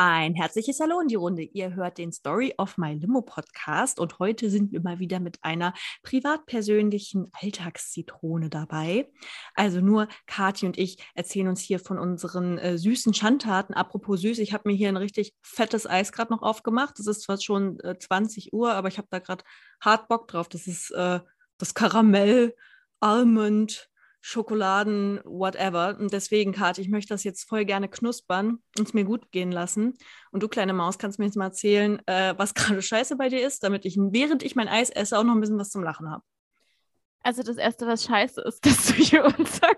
Ein herzliches Hallo in die Runde. Ihr hört den Story of My Limo Podcast und heute sind wir mal wieder mit einer privat-persönlichen Alltagszitrone dabei. Also nur Kathi und ich erzählen uns hier von unseren äh, süßen Schandtaten. Apropos süß, ich habe mir hier ein richtig fettes Eis gerade noch aufgemacht. Es ist zwar schon äh, 20 Uhr, aber ich habe da gerade hart Bock drauf. Das ist äh, das Karamell, Almond, Schokoladen, whatever. Und deswegen, Kathi, ich möchte das jetzt voll gerne knuspern und es mir gut gehen lassen. Und du, kleine Maus, kannst mir jetzt mal erzählen, äh, was gerade scheiße bei dir ist, damit ich, während ich mein Eis esse, auch noch ein bisschen was zum Lachen habe. Also das Erste, was scheiße ist, dass du hier unser,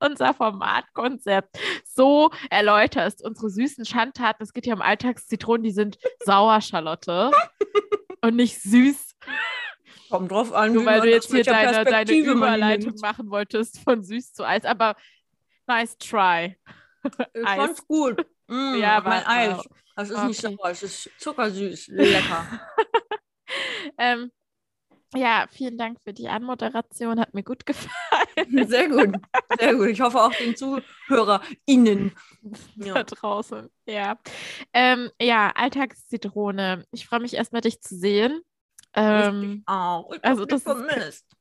unser Formatkonzept so erläuterst. Unsere süßen Schandtaten, es geht hier um Alltagszitronen, die sind sauer, Charlotte. und nicht süß. Kommt drauf an, Nur weil du jetzt hier deine, deine Überleitung machen wolltest von süß zu Eis. Aber nice try. Ich fand's gut. Mm, ja, mein Eis. Das ist okay. nicht sauer, es ist zuckersüß. Lecker. ähm, ja, vielen Dank für die Anmoderation. Hat mir gut gefallen. Sehr gut. Sehr gut. Ich hoffe auch den ZuhörerInnen. Ja. Da draußen. Ja. Ähm, ja, Alltagszitrone. Ich freue mich erstmal, dich zu sehen. Ähm, ich auch. Ich also das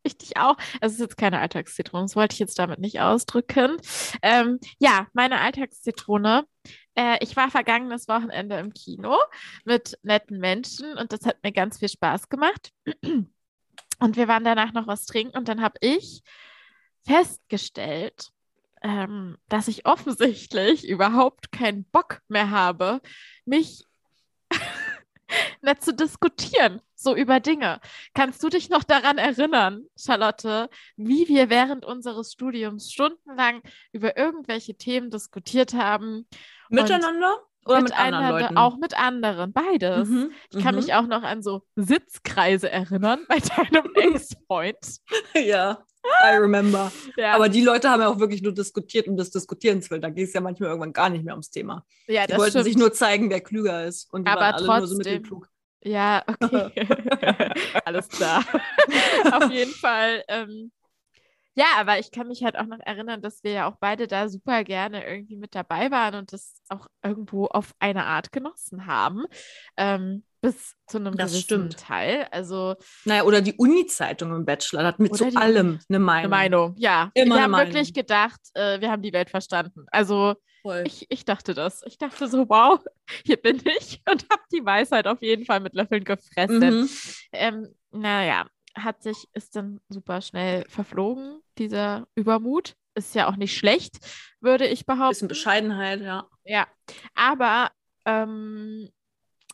ich dich auch. Es ist jetzt keine Alltagszitrone, das wollte ich jetzt damit nicht ausdrücken. Ähm, ja, meine Alltagszitrone. Äh, ich war vergangenes Wochenende im Kino mit netten Menschen und das hat mir ganz viel Spaß gemacht. Und wir waren danach noch was trinken und dann habe ich festgestellt, ähm, dass ich offensichtlich überhaupt keinen Bock mehr habe, mich nicht zu diskutieren, so über Dinge. Kannst du dich noch daran erinnern, Charlotte, wie wir während unseres Studiums stundenlang über irgendwelche Themen diskutiert haben? Miteinander? Oder mit, mit anderen Leuten? Auch mit anderen, beides. Mhm, ich kann mhm. mich auch noch an so Sitzkreise erinnern bei deinem Ex-Freund. ja, I remember. Ja. Aber die Leute haben ja auch wirklich nur diskutiert um des Diskutierens willen. Da ging es ja manchmal irgendwann gar nicht mehr ums Thema. Ja, die wollten stimmt. sich nur zeigen, wer klüger ist. Und die Aber waren alle trotzdem, nur so mittelklug. Ja, okay. Alles klar. Auf jeden Fall. Ähm, ja, aber ich kann mich halt auch noch erinnern, dass wir ja auch beide da super gerne irgendwie mit dabei waren und das auch irgendwo auf eine Art genossen haben. Ähm, bis zu einem das stimmt. Teil. Also, naja, oder die Uni-Zeitung im Bachelor hat mit zu allem eine Meinung. Eine Meinung, ja. Immer wir haben Meinung. wirklich gedacht, äh, wir haben die Welt verstanden. Also ich, ich dachte das. Ich dachte so, wow, hier bin ich und habe die Weisheit auf jeden Fall mit Löffeln gefressen. Mhm. Ähm, naja, hat sich, ist dann super schnell verflogen, dieser Übermut. Ist ja auch nicht schlecht, würde ich behaupten. Bisschen Bescheidenheit, ja. Ja, aber ähm,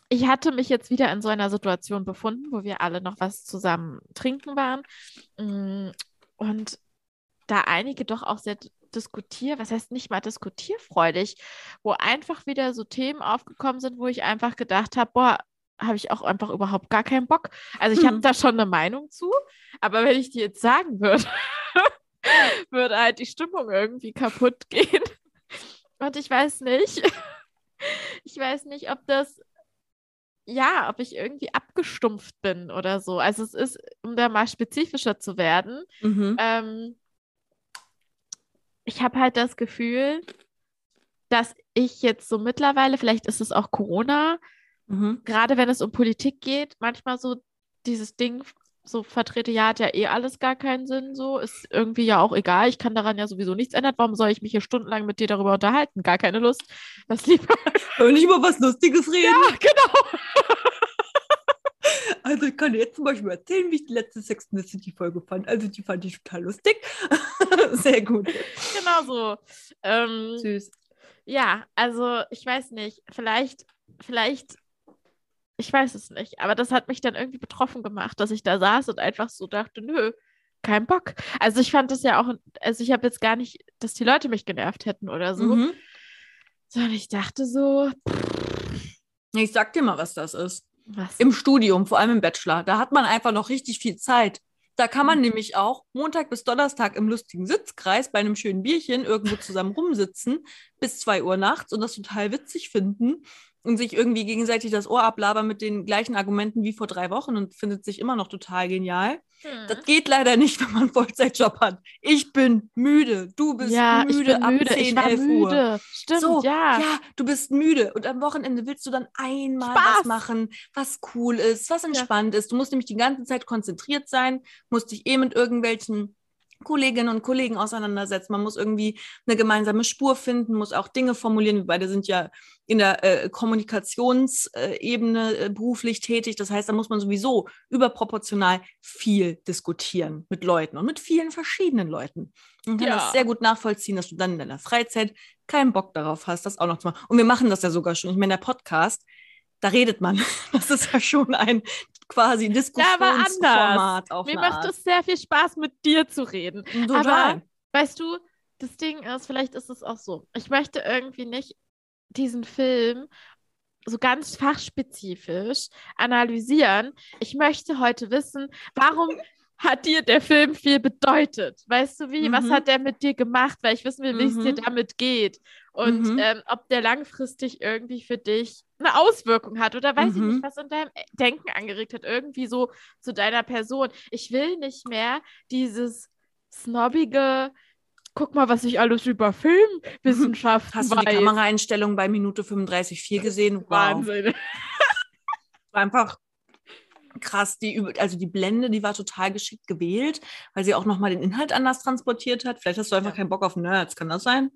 ich hatte mich jetzt wieder in so einer Situation befunden, wo wir alle noch was zusammen trinken waren. Mm, und da einige doch auch sehr diskutier, was heißt nicht mal diskutierfreudig, wo einfach wieder so Themen aufgekommen sind, wo ich einfach gedacht habe, boah, habe ich auch einfach überhaupt gar keinen Bock. Also ich habe hm. da schon eine Meinung zu, aber wenn ich die jetzt sagen würde, würde halt die Stimmung irgendwie kaputt gehen. Und ich weiß nicht, ich weiß nicht, ob das, ja, ob ich irgendwie abgestumpft bin oder so. Also es ist, um da mal spezifischer zu werden, mhm. ähm, ich habe halt das Gefühl, dass ich jetzt so mittlerweile, vielleicht ist es auch Corona, mhm. gerade wenn es um Politik geht, manchmal so dieses Ding so vertrete, ja, hat ja eh alles gar keinen Sinn, so ist irgendwie ja auch egal. Ich kann daran ja sowieso nichts ändern. Warum soll ich mich hier stundenlang mit dir darüber unterhalten? Gar keine Lust. Das lieber. Und nicht über was Lustiges reden. Ja, genau. Also ich kann dir jetzt zum Beispiel erzählen, wie ich die letzte Sex in the City Folge fand. Also die fand ich total lustig. Sehr gut. Genau so. Ähm, Süß. Ja, also ich weiß nicht. Vielleicht, vielleicht, ich weiß es nicht. Aber das hat mich dann irgendwie betroffen gemacht, dass ich da saß und einfach so dachte, nö, kein Bock. Also ich fand das ja auch, also ich habe jetzt gar nicht, dass die Leute mich genervt hätten oder so. Mhm. Sondern ich dachte so. Ich sag dir mal, was das ist. Was? Im Studium, vor allem im Bachelor. Da hat man einfach noch richtig viel Zeit. Da kann man mhm. nämlich auch Montag bis Donnerstag im lustigen Sitzkreis bei einem schönen Bierchen irgendwo zusammen rumsitzen bis 2 Uhr nachts und das total witzig finden und sich irgendwie gegenseitig das Ohr ablabern mit den gleichen Argumenten wie vor drei Wochen und findet sich immer noch total genial. Hm. Das geht leider nicht, wenn man einen Vollzeitjob hat. Ich bin müde. Du bist ja, müde ich bin ab müde. 10, ich war 11 Uhr. müde. Stimmt, So, ja. ja, du bist müde und am Wochenende willst du dann einmal Spaß. was machen, was cool ist, was entspannt ist. Du musst nämlich die ganze Zeit konzentriert sein, musst dich eh mit irgendwelchen Kolleginnen und Kollegen auseinandersetzen. Man muss irgendwie eine gemeinsame Spur finden, muss auch Dinge formulieren. Wir beide sind ja in der äh, Kommunikationsebene äh, beruflich tätig. Das heißt, da muss man sowieso überproportional viel diskutieren mit Leuten und mit vielen verschiedenen Leuten. Und kann Ja. das sehr gut nachvollziehen, dass du dann in deiner Freizeit keinen Bock darauf hast, das auch noch zu machen. Und wir machen das ja sogar schon. Ich meine, der Podcast, da redet man. Das ist ja schon ein quasi aber Diskussionsformat auf Mir macht es sehr viel Spaß, mit dir zu reden. Total. Aber weißt du, das Ding ist, vielleicht ist es auch so. Ich möchte irgendwie nicht diesen Film so ganz fachspezifisch analysieren. Ich möchte heute wissen, warum hat dir der Film viel bedeutet? Weißt du wie? Was Mhm. hat der mit dir gemacht? Weil ich wissen will, wie es dir Mhm. damit geht. Und Mhm. ähm, ob der langfristig irgendwie für dich eine Auswirkung hat oder weiß ich Mhm. nicht, was in deinem Denken angeregt hat, irgendwie so zu deiner Person. Ich will nicht mehr dieses snobbige, guck mal, was ich alles über Filmwissenschaften Hast du weiß. die Kameraeinstellung bei Minute 35,4 gesehen? Wow. Wahnsinn. War einfach krass. Die, also die Blende, die war total geschickt gewählt, weil sie auch nochmal den Inhalt anders transportiert hat. Vielleicht hast du einfach Ja. keinen Bock auf Nerds, kann das sein?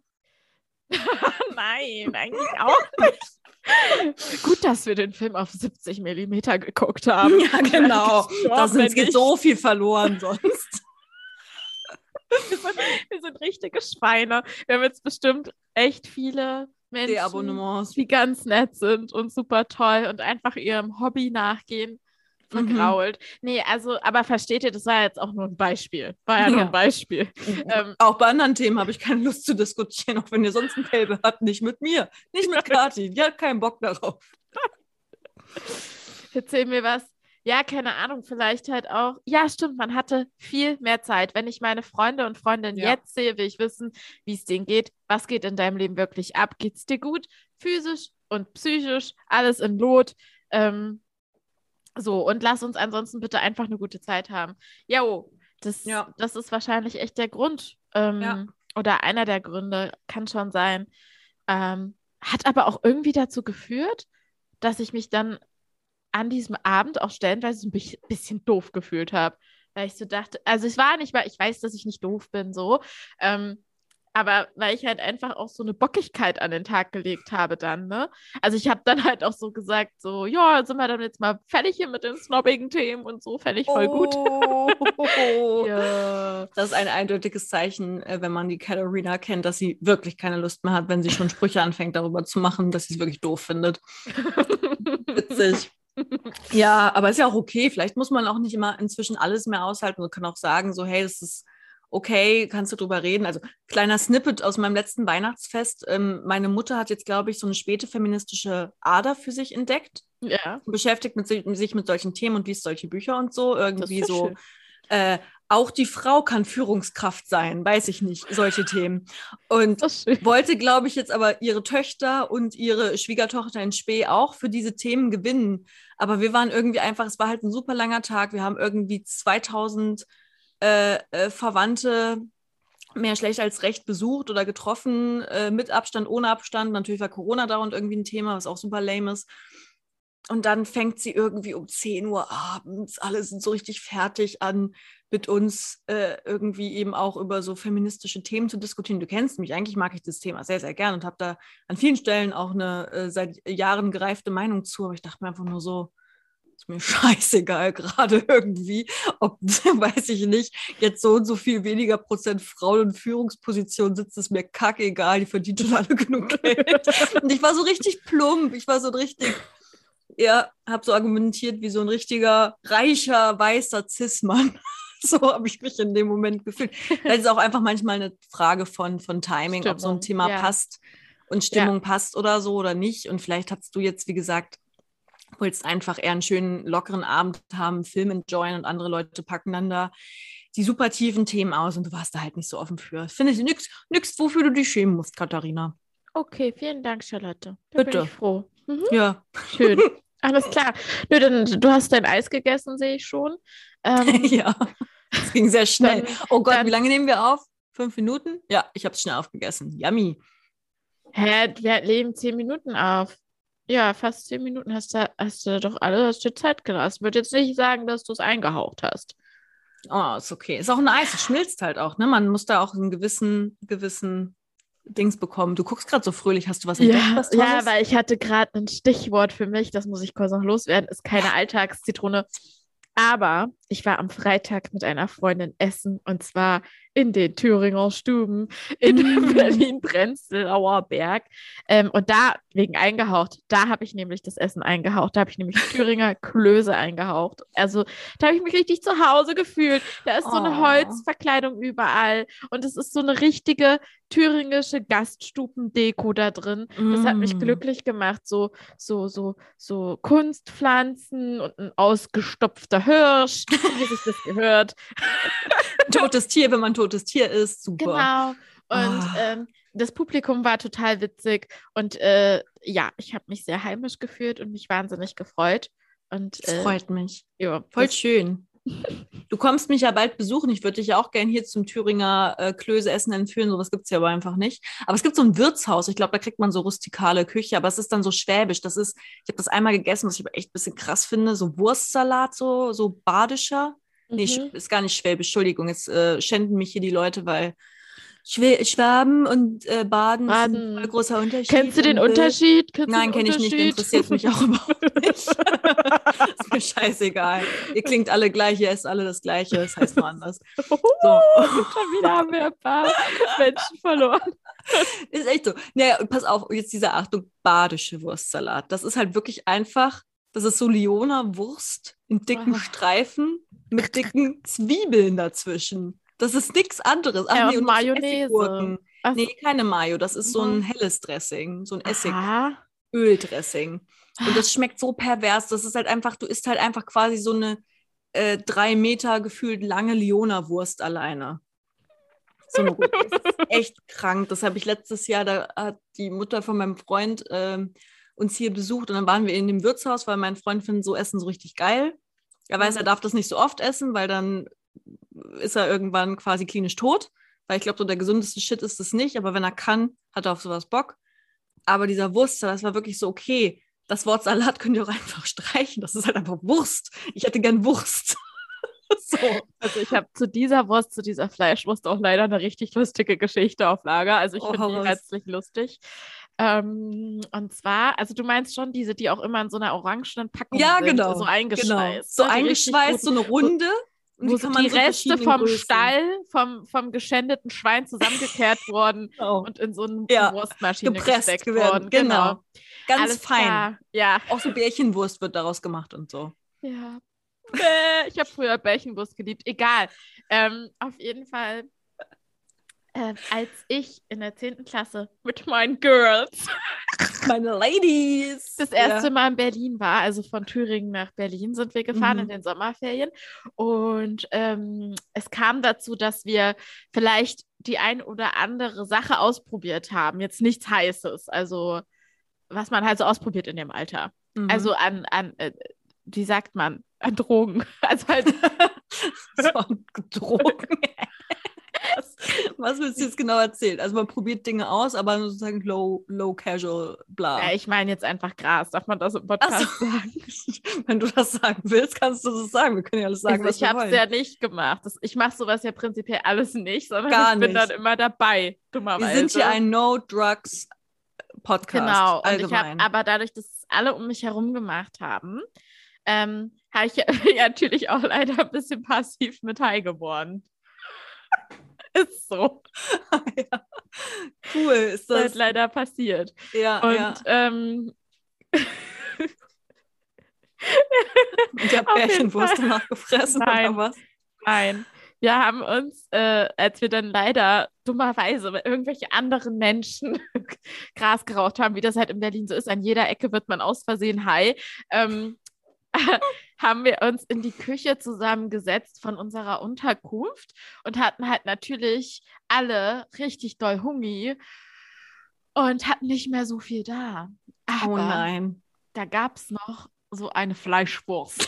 Nein, eigentlich auch nicht. Gut, dass wir den Film auf 70 Millimeter geguckt haben. Ja, genau. Da geht so viel verloren sonst. wir, sind, wir sind richtige Schweine. Wir haben jetzt bestimmt echt viele Menschen, die ganz nett sind und super toll und einfach ihrem Hobby nachgehen, Mhm. vergrault. Nee, also, aber versteht ihr, das war jetzt auch nur ein Beispiel. War ja, nur Ja. ein Beispiel. Ähm, Auch bei anderen Themen habe ich keine Lust zu diskutieren, auch wenn ihr sonst ein Fable habt. Nicht mit mir, nicht mit Kathi. Die hat keinen Bock darauf. Erzähl mir was. Ja, keine Ahnung, vielleicht halt auch. Ja, stimmt, man hatte viel mehr Zeit. Wenn ich meine Freunde und Freundinnen Ja. jetzt sehe, will ich wissen, wie es denen geht. Was geht in deinem Leben wirklich ab? Geht es dir gut? Physisch und psychisch, alles in Lot. Ähm, so, und lass uns ansonsten bitte einfach eine gute Zeit haben. Jo, das, Ja. das ist wahrscheinlich echt der Grund. Ähm, Ja. Oder einer der Gründe, kann schon sein. Ähm, hat aber auch irgendwie dazu geführt, dass ich mich dann an diesem Abend auch stellenweise so ein bi- bisschen doof gefühlt habe. Weil ich so dachte, also es war nicht mal, ich weiß, dass ich nicht doof bin, so. Ähm, aber weil ich halt einfach auch so eine Bockigkeit an den Tag gelegt habe dann, ne? Also ich habe dann halt auch so gesagt, so, ja, sind wir dann jetzt mal fertig hier mit den snobbigen Themen und so, fände ich voll gut. Oh. Ja. Das ist ein eindeutiges Zeichen, äh, wenn man die Katharina kennt, dass sie wirklich keine Lust mehr hat, wenn sie schon Sprüche anfängt, darüber zu machen, dass sie es wirklich doof findet. Witzig. Ja, aber ist ja auch okay. Vielleicht muss man auch nicht immer inzwischen alles mehr aushalten und kann auch sagen, so, hey, das ist okay, kannst du drüber reden. Also, kleiner Snippet aus meinem letzten Weihnachtsfest. Ähm, meine Mutter hat jetzt, glaube ich, so eine späte feministische Ader für sich entdeckt Ja, beschäftigt mit sich, mit solchen Themen und liest solche Bücher und so. Irgendwie so. Äh, auch die Frau kann Führungskraft sein, weiß ich nicht, solche Themen. Und wollte, glaube ich, jetzt aber ihre Töchter und ihre Schwiegertochter in Spee auch für diese Themen gewinnen. Aber wir waren irgendwie einfach, es war halt ein super langer Tag. Wir haben irgendwie 2000 äh, äh, Verwandte mehr schlecht als recht besucht oder getroffen, äh, mit Abstand, ohne Abstand. Natürlich war Corona da und irgendwie ein Thema, was auch super lame ist. Und dann fängt sie irgendwie um 10 Uhr abends, alle sind so richtig fertig an, mit uns äh, irgendwie eben auch über so feministische Themen zu diskutieren. Du kennst mich, eigentlich mag ich das Thema sehr, sehr gern und habe da an vielen Stellen auch eine äh, seit Jahren gereifte Meinung zu, aber ich dachte mir einfach nur so, ist mir scheißegal gerade irgendwie, ob, weiß ich nicht, jetzt so und so viel weniger Prozent Frauen in Führungspositionen sitzt, ist mir kackegal, die verdienen schon alle genug Geld. Und ich war so richtig plump, ich war so richtig, ja, habe so argumentiert wie so ein richtiger, reicher, weißer Cis-Mann. So habe ich mich in dem Moment gefühlt. Das ist auch einfach manchmal eine Frage von, von Timing, ob so ein Stimmung, Thema ja. passt und Stimmung passt oder so oder nicht. Und vielleicht hast du jetzt, wie gesagt, willst einfach eher einen schönen, lockeren Abend haben, Film enjoyen und andere Leute packen dann da die super tiefen Themen aus und du warst da halt nicht so offen für. Finde ich nix, nix, wofür du dich schämen musst, Katharina. Okay, vielen Dank, Charlotte. Da Bitte. bin ich froh. Mhm. Ja. Schön. Alles klar. Nö, dann, du hast dein Eis gegessen, sehe ich schon. Ähm, ja. Es ging sehr schnell. Dann- oh Gott, dann- wie lange nehmen wir auf? Fünf Minuten? Ja, ich habe es schnell aufgegessen. Yummy. hä, wir leben zehn Minuten auf. Ja, fast zehn Minuten hast du, hast du doch alle, hast dir Zeit gelassen. Ich würde jetzt nicht sagen, dass du es eingehaucht hast. Oh, ist okay. Ist auch ein Eis, es schmilzt halt auch, ne? Man muss da auch einen gewissen, gewissen Dings bekommen. Du guckst gerade so fröhlich, hast du was entdeckt, Ja, was ja, weil ich hatte gerade ein Stichwort für mich, das muss ich kurz noch loswerden, ist keine Alltagszitrone. Aber ich war am Freitag mit einer Freundin essen und zwar in den Thüringer Stuben in Mm. Berlin-Prenzlauer Berg. Ähm, und da, wegen eingehaucht, da habe ich nämlich das Essen eingehaucht. Da habe ich nämlich Thüringer Klöße eingehaucht. Also da habe ich mich richtig zu Hause gefühlt. Da ist so eine. Holzverkleidung überall und es ist so eine richtige thüringische Gaststubendeko da drin. Das hat mich Mm. glücklich gemacht. So, so, so, so Kunstpflanzen und ein ausgestopfter Hirsch, wie sich das gehört. Totes Tier, wenn man totes Tier ist. Super. Genau. Und Ah. ähm, das Publikum war total witzig. Und äh, ja, ich habe mich sehr heimisch gefühlt und mich wahnsinnig gefreut. Und Das äh, freut mich. ja, Voll schön. Du kommst mich ja bald besuchen. Ich würde dich ja auch gerne hier zum Thüringer äh, Klöße-Essen entführen. Sowas gibt es ja aber einfach nicht. Aber es gibt so ein Wirtshaus. Ich glaube, da kriegt man so rustikale Küche, aber es ist dann so schwäbisch. Das ist, ich habe das einmal gegessen, was ich aber echt ein bisschen krass finde. So Wurstsalat, so, so badischer. Nee, Mhm. Sch- ist gar nicht schwäbisch. Entschuldigung, jetzt äh, schänden mich hier die Leute, weil Schwä Schwaben und äh, Baden, Baden. sind ein großer Unterschied. Kennst du den und, Unterschied? Kennst Nein, kenne ich nicht. Interessiert mich auch überhaupt nicht. ist mir scheißegal. Ihr klingt alle gleich, ihr esst alle das Gleiche. Es heißt nur anders. So. Schon wieder haben wir ein paar Menschen verloren. Ist echt so. Naja, pass auf, jetzt dieser Achtung, badische Wurstsalat. Das ist halt wirklich einfach, das ist so Lioner Wurst in dicken. Streifen mit dicken Zwiebeln dazwischen. Das ist nichts anderes. Ach Ja, nee, und Mayonnaise. Ach, Nee, keine Mayo. Das ist so ein Mhm. helles Dressing, so ein Essig. aha. Öldressing. Und das schmeckt so pervers. Das ist halt einfach, du isst halt einfach quasi so eine äh, drei Meter gefühlt lange Leona-Wurst alleine. So eine. Das ist echt krank. Das habe ich letztes Jahr, da hat die Mutter von meinem Freund ähm, uns hier besucht und dann waren wir in dem Wirtshaus, weil mein Freund findet so Essen so richtig geil. Er weiß, er darf das nicht so oft essen, weil dann ist er irgendwann quasi klinisch tot. Weil ich glaube, so der gesündeste Shit ist es nicht, aber wenn er kann, hat er auf sowas Bock. Aber dieser Wurstsalat, das war wirklich so, okay, das Wort Salat könnt ihr auch einfach streichen. Das ist halt einfach Wurst. Ich hätte gern Wurst. so. Also ich habe zu dieser Wurst, zu dieser Fleischwurst auch leider eine richtig lustige Geschichte auf Lager. Also ich Oh, finde die herzlich lustig. Ähm, und zwar, also du meinst schon diese, die auch immer in so einer orangenen Packung Ja, sind, genau. so Genau. eingeschweißt. So ne? Die richtig eingeschweißt, so guten- eine Runde. Wo die die so Reste vom Größen. Stall, vom, vom geschändeten Schwein zusammengekehrt worden Genau. und in so eine Ja, Wurstmaschine gepresst gesteckt werden. worden. Genau. Ganz Alles fein. Klar. Ja. Auch so Bärchenwurst wird daraus gemacht und so. Ja. Ich habe früher Bärchenwurst geliebt. Egal. Ähm, auf jeden Fall, ähm, als ich in der 10. Klasse mit meinen Girls Meine Ladies. das erste Mal in Berlin war, also von Thüringen nach Berlin sind wir gefahren Mhm. in den Sommerferien. Und ähm, es kam dazu, dass wir vielleicht die ein oder andere Sache ausprobiert haben. Jetzt nichts Heißes, also was man halt so ausprobiert in dem Alter. Mhm. Also an, an äh, wie sagt man, an Drogen. Also halt so ein Drogen. Was, was willst du jetzt genau erzählen? Also man probiert Dinge aus, aber sozusagen low, low casual, bla. Ja, ich meine jetzt einfach Gras. Darf man das im Podcast so. sagen? Wenn du das sagen willst, kannst du das sagen. Wir können ja alles sagen, Also was ich wir habe es ja nicht gemacht. Das, ich mache sowas ja prinzipiell alles nicht, sondern Gar ich bin nicht. dann immer dabei, dummerweise. wir sind hier ein No-Drugs-Podcast. Genau. Und ich allgemein. habe aber dadurch, dass es alle um mich herum gemacht haben, ähm, habe ich ja, ja natürlich auch leider ein bisschen passiv mit High geworden. Ist so. ja. Cool, ist Ist halt das. leider passiert. Ja, Und ja. ähm, Und Bärchenwurst Fall. danach gefressen Nein. oder was? Nein. Wir haben uns, äh, als wir dann leider dummerweise bei irgendwelche anderen Menschen Gras geraucht haben, wie das halt in Berlin so ist, an jeder Ecke wird man aus Versehen high, ähm, haben wir uns in die Küche zusammengesetzt von unserer Unterkunft und hatten halt natürlich alle richtig doll Hungi und hatten nicht mehr so viel da. Aber Oh nein. da gab es noch so eine Fleischwurst.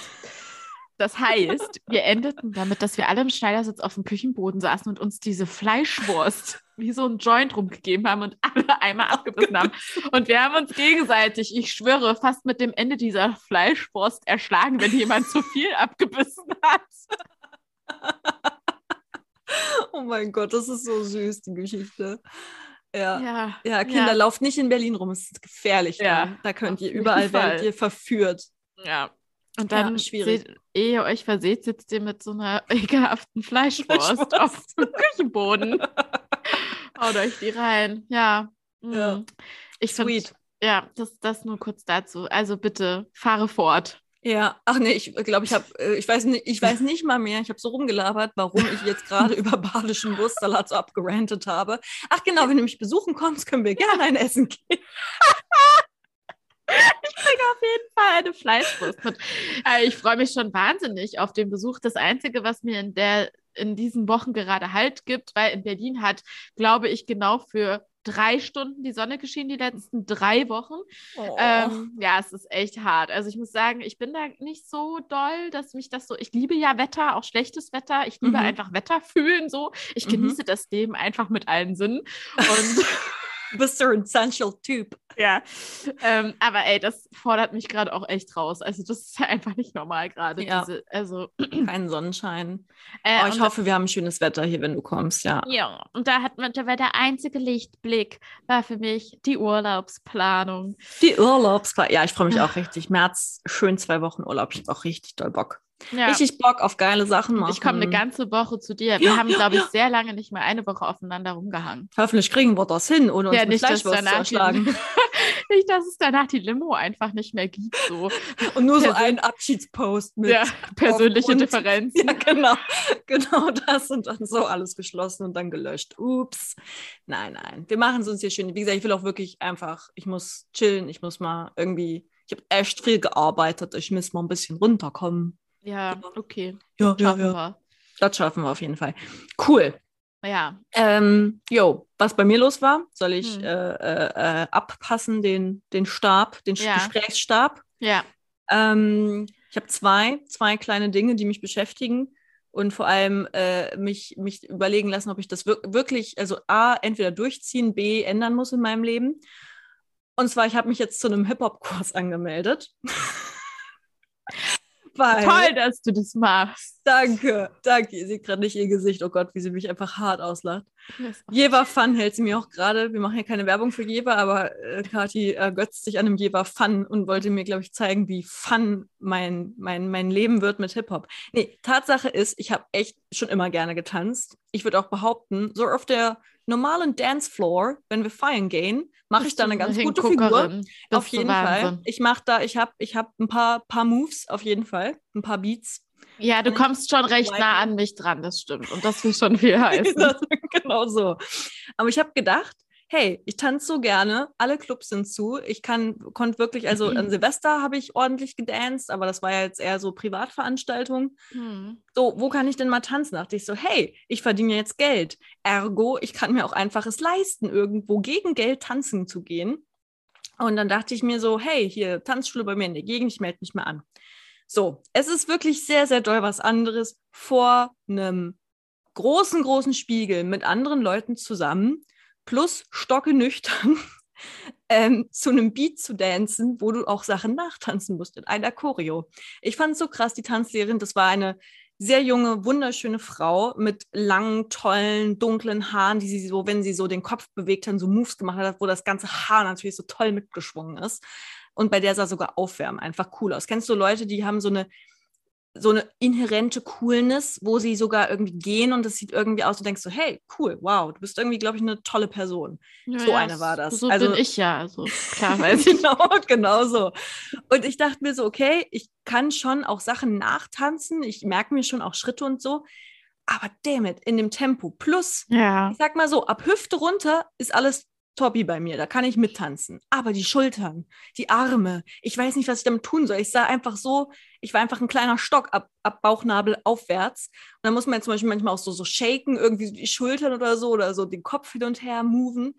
Das heißt, wir endeten damit, dass wir alle im Schneidersitz auf dem Küchenboden saßen und uns diese Fleischwurst wie so ein Joint rumgegeben haben und alle einmal abgebissen haben. Und wir haben uns gegenseitig, ich schwöre, fast mit dem Ende dieser Fleischwurst erschlagen, wenn jemand zu viel abgebissen hat. Oh mein Gott, das ist so süß, die Geschichte. Ja, Ja, ja Kinder, ja. lauft nicht in Berlin rum, es ist gefährlich. Ja, da. da könnt ihr überall werdet ihr verführt. ja. Und Ja, dann, schwierig. seht, ehe ihr euch verseht, sitzt ihr mit so einer ekelhaften Fleischwurst, Fleischwurst. auf dem Küchenboden. Haut euch die rein. Ja. mm. Ja. Ich find, Sweet. Ja, das, das nur kurz dazu. Also bitte, fahre fort. Ja, ach nee, ich glaube, ich habe, ich weiß nicht, ich weiß nicht mal mehr, ich habe so rumgelabert, warum ich jetzt gerade über badischen Wurstsalat so abgerantet habe. Ach genau, wenn du mich besuchen kommst, können wir gerne ein Essen gehen. Jeden Fall eine Fleischwurst mit. Äh, ich freue mich schon wahnsinnig auf den Besuch. Das Einzige, was mir in, der, in diesen Wochen gerade Halt gibt, weil in Berlin hat, glaube ich, genau für drei Stunden die Sonne geschienen, die letzten drei Wochen. Oh. Ähm, ja, es ist echt hart. Also ich muss sagen, ich bin da nicht so doll, dass mich das so. Ich liebe ja Wetter, auch schlechtes Wetter. Ich liebe Mhm. einfach Wetter fühlen so. Ich Mhm. genieße das Leben einfach mit allen Sinnen. Und du bist so ein essential Typ. Ja, ähm, aber ey, das fordert mich gerade auch echt raus. Also das ist ja einfach nicht normal gerade. Ja. Diese, also Kein Sonnenschein. äh, Oh, ich hoffe, wir haben schönes Wetter hier, wenn du kommst, ja. Ja, und da hat man, da war der einzige Lichtblick, war für mich die Urlaubsplanung. Die Urlaubsplan. Ja, ich freue mich auch richtig. März, schön zwei Wochen Urlaub. Ich habe auch richtig doll Bock. Ja. Richtig Bock auf geile Sachen machen. Ich komme eine ganze Woche zu dir. Wir Ja, haben, glaube ich, ja. sehr lange nicht mehr eine Woche aufeinander rumgehangen. Hoffentlich kriegen wir das hin, ohne uns Ja, mit nicht, Fleischwurst zu erschlagen. nicht, dass es danach die Limo einfach nicht mehr gibt. So Und nur so Persön- ein Abschiedspost mit. ja, persönliche Differenzen. Ja, genau. Genau das und dann so alles geschlossen und dann gelöscht. Ups. Nein, nein. Wir machen es uns hier schön. Wie gesagt, ich will auch wirklich einfach, ich muss chillen, ich muss mal irgendwie, ich habe echt viel gearbeitet, ich muss mal ein bisschen runterkommen. Ja, okay. Ja, ja, Schaffen ja. wir. Das schaffen wir auf jeden Fall. Cool. Ja. Ähm, jo, was bei mir los war, soll ich Hm. äh, äh, äh, abpassen, den, den Stab, den Ja. Gesprächsstab. Ja. Ähm, ich habe zwei, zwei kleine Dinge, die mich beschäftigen und vor allem äh, mich, mich überlegen lassen, ob ich das wir wirklich, also A, entweder durchziehen, B, ändern muss in meinem Leben. Und zwar, ich habe mich jetzt zu einem Hip-Hop-Kurs angemeldet. Weil, Toll, dass du das machst. Danke, danke. Ihr seht gerade nicht ihr Gesicht. Oh Gott, wie sie mich einfach hart auslacht. Jever Fun hält sie mir auch gerade. Wir machen ja keine Werbung für Jever, aber äh, Kathi ergötzt sich an einem Jever Fun und wollte mir, glaube ich, zeigen, wie fun mein, mein, mein Leben wird mit Hip-Hop. Nee, Tatsache ist, ich habe echt schon immer gerne getanzt. Ich würde auch behaupten, so auf der normalen Dancefloor, wenn wir feiern gehen, mache ich da eine ganz gute Figur. Bist Auf jeden Fall. Ich mache da, ich habe ich hab ein paar, paar Moves, auf jeden Fall. Ein paar Beats. Ja, du kommst schon recht nah an mich dran, das stimmt. Und das will schon viel heißen. Genau so. Aber ich habe gedacht, hey, ich tanze so gerne, alle Clubs sind zu. Ich kann, konnte wirklich, also an Silvester habe ich ordentlich gedanced, aber das war ja jetzt eher so Privatveranstaltungen. Hm. So, wo kann ich denn mal tanzen? Dachte ich so, hey, ich verdiene jetzt Geld. Ergo, ich kann mir auch einfach es leisten, irgendwo gegen Geld tanzen zu gehen. Und dann dachte ich mir so, hey, hier Tanzschule bei mir in der Gegend, ich melde mich mal an. So, es ist wirklich sehr, sehr doll was anderes, vor einem großen, großen Spiegel mit anderen Leuten zusammen, plus stocke nüchtern, ähm, zu einem Beat zu dancen, wo du auch Sachen nachtanzen musst in einer Choreo. Ich fand es so krass, die Tanzlehrerin, das war eine sehr junge, wunderschöne Frau mit langen, tollen, dunklen Haaren, die sie so, wenn sie so den Kopf bewegt hat, so Moves gemacht hat, wo das ganze Haar natürlich so toll mitgeschwungen ist. Und bei der sah sogar Aufwärmen einfach cool aus. Kennst du Leute, die haben so eine so eine inhärente Coolness, wo sie sogar irgendwie gehen und es sieht irgendwie aus, du denkst so, hey, cool, wow, du bist irgendwie, glaube ich, eine tolle Person. Ja, So ja, eine war das. So Also- bin ich ja. Also klar weiß ich. genau, genau so. Und ich dachte mir so, okay, ich kann schon auch Sachen nachtanzen, ich merke mir schon auch Schritte und so, aber damn it, in dem Tempo. Plus, Ja. ich sag mal so, ab Hüfte runter ist alles Toppi bei mir, da kann ich mittanzen. Aber die Schultern, die Arme, ich weiß nicht, was ich damit tun soll. Ich sah einfach so, ich war einfach ein kleiner Stock ab, ab Bauchnabel aufwärts. Und dann muss man zum Beispiel manchmal auch so, so shaken, irgendwie die Schultern oder so, oder so den Kopf hin und her moven.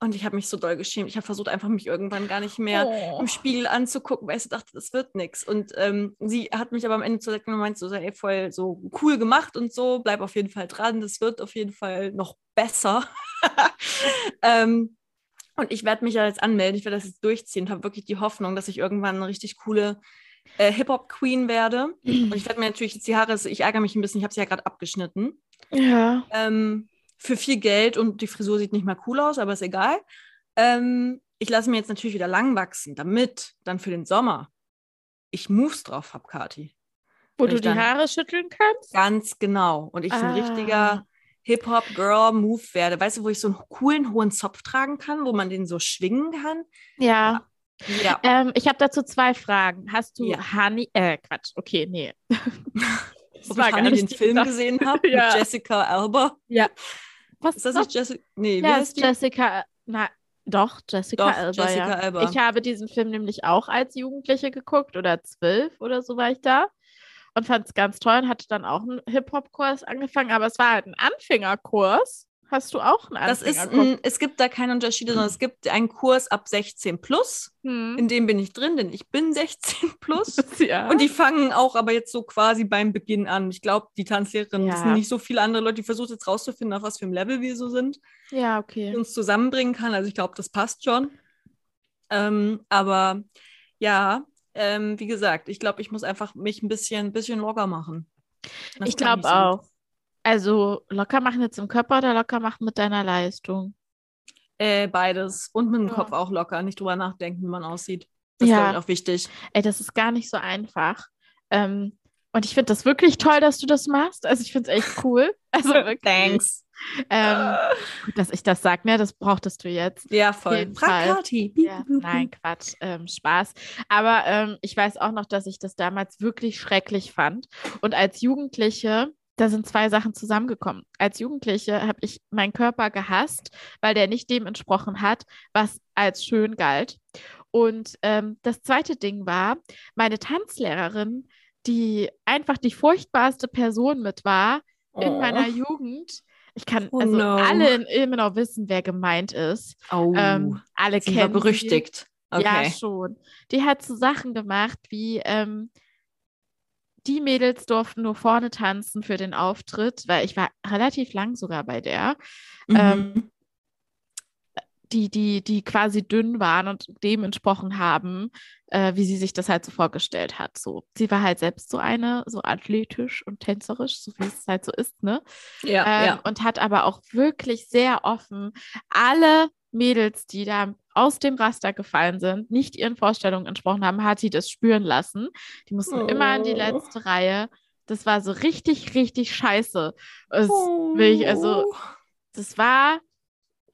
Und ich habe mich so doll geschämt. Ich habe versucht, einfach mich irgendwann gar nicht mehr Oh. im Spiegel anzugucken, weil ich so dachte, das wird nichts. Und ähm, sie hat mich aber am Ende zu sagen, gemeint, so sei voll so cool gemacht und so, bleib auf jeden Fall dran, das wird auf jeden Fall noch besser. ähm, und ich werde mich ja jetzt anmelden, ich werde das jetzt durchziehen und habe wirklich die Hoffnung, dass ich irgendwann eine richtig coole äh, Hip-Hop-Queen werde. Und ich werde mir natürlich jetzt die Haare, ich ärgere mich ein bisschen, ich habe sie ja gerade abgeschnitten. Ja. Ähm, für viel Geld und die Frisur sieht nicht mal cool aus, aber ist egal. Ähm, ich lasse mir jetzt natürlich wieder lang wachsen, damit dann für den Sommer ich Moves drauf habe, Kati. Wo du die Haare schütteln kannst? Ganz genau. Und ich so ein Ah. richtiger Hip-Hop-Girl-Move werde. Weißt du, wo ich so einen coolen hohen Zopf tragen kann, wo man den so schwingen kann? Ja. Ja. Ähm, ich habe dazu zwei Fragen. Hast du Ja. Honey, äh, Quatsch, okay, nee. Ob ich gar nicht den Film Sache. gesehen habe Ja. mit Jessica Alba. Was Ist das nicht Jessica? Nee, Ja, ist? Jessica, na, doch, Jessica Doch, Alba, Jessica ja. Alba. Ich habe diesen Film nämlich auch als Jugendliche geguckt oder zwölf oder so war ich da und fand es ganz toll und hatte dann auch einen Hip-Hop-Kurs angefangen, aber es war halt ein Anfängerkurs. Hast du auch einen Das ist, ein, es gibt da keine Unterschiede, sondern es gibt einen Kurs ab 16 plus. Hm. In dem bin ich drin, denn ich bin 16 plus. ja. Und die fangen auch aber jetzt so quasi beim Beginn an. Ich glaube, die Tanzlehrerin, Ja. sind nicht so viele andere Leute, die versuchen jetzt rauszufinden, auf was für einem Level wir so sind, ja, die okay. uns zusammenbringen kann. Also ich glaube, das passt schon. Ähm, aber ja, ähm, wie gesagt, ich glaube, ich muss einfach mich ein bisschen, bisschen locker machen. Das Ich glaube auch. Also locker machen jetzt im Körper oder locker machen mit deiner Leistung? Äh, beides. Und mit dem Ja. Kopf auch locker. Nicht drüber nachdenken, wie man aussieht. Das ist, Ja. glaube ich, auch wichtig. Ey, das ist gar nicht so einfach. Ähm, und ich finde das wirklich toll, dass du das machst. Also ich finde es echt cool. Also wirklich. Thanks. Ähm, gut, dass ich das sage, ne? Das brauchtest du jetzt. Ja, voll. Frag. Ja, nein, Quatsch, ähm, Spaß. Aber ähm, ich weiß auch noch, dass ich das damals wirklich schrecklich fand. Und als Jugendliche, da sind zwei Sachen zusammengekommen. Als Jugendliche habe ich meinen Körper gehasst, weil der nicht dem entsprochen hat, was als schön galt. Und ähm, das zweite Ding war, meine Tanzlehrerin, die einfach die furchtbarste Person mit war in Oh. meiner Jugend. Ich kann Oh also no. alle in Ilmenau wissen, wer gemeint ist. Oh, Ähm, alle sie war kennen sie. berüchtigt. Okay. Ja, schon. Die hat so Sachen gemacht wie ähm, die Mädels durften nur vorne tanzen für den Auftritt, weil ich war relativ lang sogar bei der, ähm, Mhm. die, die, die quasi dünn waren und dem entsprochen haben, äh, wie sie sich das halt so vorgestellt hat. So, sie war halt selbst so eine, so athletisch und tänzerisch, so wie es halt so ist, ne? ja, ähm, ja. und hat aber auch wirklich sehr offen alle Mädels, die da aus dem Raster gefallen sind, nicht ihren Vorstellungen entsprochen haben, hat sie das spüren lassen. Die mussten immer in die Oh. letzte Reihe. Das war so richtig, richtig scheiße. Es, Oh. ich- also, das war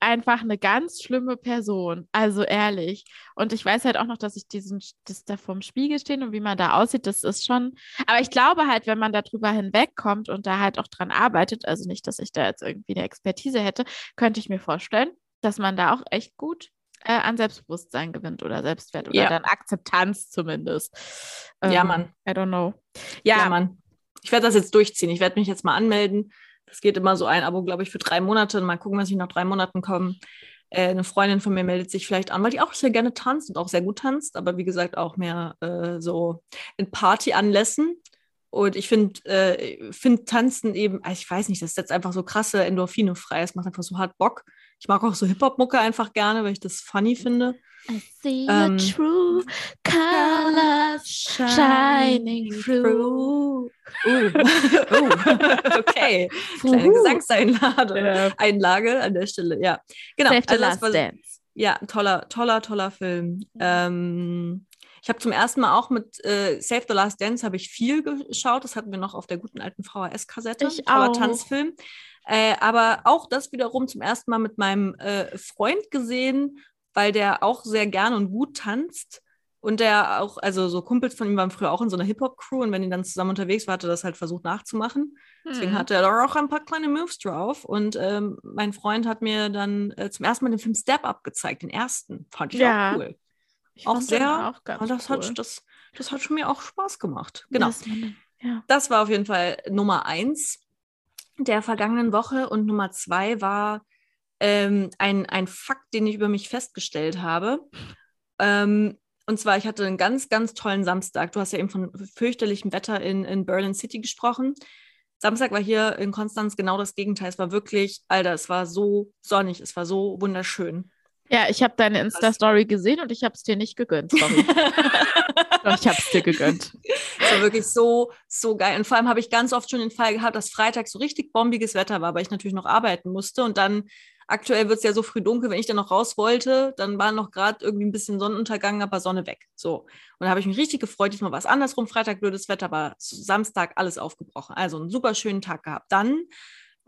einfach eine ganz schlimme Person. Also ehrlich. Und ich weiß halt auch noch, dass ich diesen, das da vorm Spiegel stehen und wie man da aussieht, das ist schon. Aber ich glaube halt, wenn man darüber hinwegkommt und da halt auch dran arbeitet, also nicht, dass ich da jetzt irgendwie eine Expertise hätte, könnte ich mir vorstellen, dass man da auch echt gut äh, an Selbstbewusstsein gewinnt oder Selbstwert oder Ja. dann Akzeptanz zumindest. Ja, Ähm, Mann. I don't know. Ja, Ja, Mann. Ich werde das jetzt durchziehen. Ich werde mich jetzt mal anmelden. Das geht immer so ein Abo, glaube ich, für drei Monate. Und mal gucken, was ich nach drei Monaten komme. Äh, eine Freundin von mir meldet sich vielleicht an, weil die auch sehr gerne tanzt und auch sehr gut tanzt, aber wie gesagt auch mehr äh, so in Partyanlässen. Und ich finde äh, find Tanzen eben, also ich weiß nicht, das setzt einfach so krasse Endorphine frei. Es macht einfach so hart Bock. Ich mag auch so Hip-Hop-Mucke einfach gerne, weil ich das funny finde. I see Ähm, the true colors shining through. Uh. uh. okay. Kleine. Gesangseinlage Ja. Einlage an der Stelle, ja. Genau. Save the also Last war- Dance. Ja, toller, toller, toller Film. Ähm, ich habe zum ersten Mal auch mit äh, Save the Last Dance habe ich viel geschaut. Das hatten wir noch auf der guten alten VHS-Kassette. Ich auch. Tanzfilm. Äh, aber auch das wiederum zum ersten Mal mit meinem äh, Freund gesehen, weil der auch sehr gern und gut tanzt. Und der auch, also so Kumpels von ihm waren früher auch in so einer Hip-Hop-Crew und wenn die dann zusammen unterwegs war, hat er das halt versucht nachzumachen. Deswegen Hm. hatte er da auch ein paar kleine Moves drauf. Und ähm, mein Freund hat mir dann äh, zum ersten Mal den Film Step Up gezeigt, den ersten. Fand ich Ja, auch cool. Ich auch sehr- auch ganz Und das, cool. hat, das, das hat schon mir auch Spaß gemacht. Genau. Man- ja. Das war auf jeden Fall Nummer eins der vergangenen Woche. Und Nummer zwei war ähm, ein, ein Fakt, den ich über mich festgestellt habe. Ähm, und zwar, ich hatte einen ganz, ganz tollen Samstag. Du hast ja eben von fürchterlichem Wetter in, in Berlin City gesprochen. Samstag war hier in Konstanz genau das Gegenteil. Es war wirklich, Alter, es war so sonnig, es war so wunderschön. Ja, ich habe deine Insta-Story gesehen und ich habe es dir nicht gegönnt. Sorry. Doch, ich habe es dir gegönnt. War wirklich so, so geil. Und vor allem habe ich ganz oft schon den Fall gehabt, dass Freitag so richtig bombiges Wetter war, weil ich natürlich noch arbeiten musste. Und dann aktuell wird es ja so früh dunkel, wenn ich dann noch raus wollte, dann war noch gerade irgendwie ein bisschen Sonnenuntergang, aber Sonne weg. So. Und da habe ich mich richtig gefreut. Diesmal war es andersrum. Freitag blödes Wetter, aber Samstag alles aufgebrochen. Also einen super schönen Tag gehabt. Dann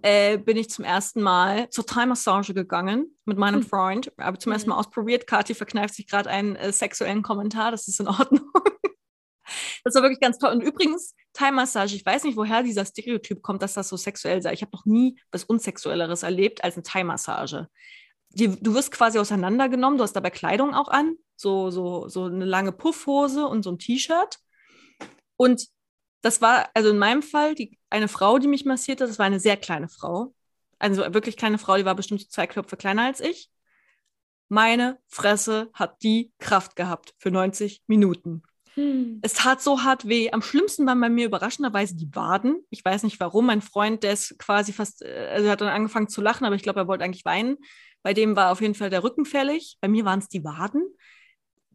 äh, bin ich zum ersten Mal zur Thai-Massage gegangen mit meinem hm. Freund. Habe zum ersten Mal ausprobiert. Kathi verkneift sich gerade einen äh, sexuellen Kommentar. Das ist in Ordnung. das war wirklich ganz toll. Und übrigens, Thai-Massage, ich weiß nicht, woher dieser Stereotyp kommt, dass das so sexuell sei. Ich habe noch nie was Unsexuelleres erlebt als eine Thai-Massage. Du wirst quasi auseinandergenommen, du hast dabei Kleidung auch an, so, so, so eine lange Puffhose und so ein T-Shirt. Und das war, also in meinem Fall, die, eine Frau, die mich massierte, das war eine sehr kleine Frau. Also wirklich kleine Frau, die war bestimmt zwei Köpfe kleiner als ich. Meine Fresse hat die Kraft gehabt für 90 Minuten. Hm. Es tat so hart weh. Am schlimmsten waren bei mir überraschenderweise die Waden. Ich weiß nicht warum. Mein Freund, der ist quasi fast, äh, also hat dann angefangen zu lachen, aber ich glaube, er wollte eigentlich weinen. Bei dem war auf jeden Fall der Rücken fällig. Bei mir waren es die Waden.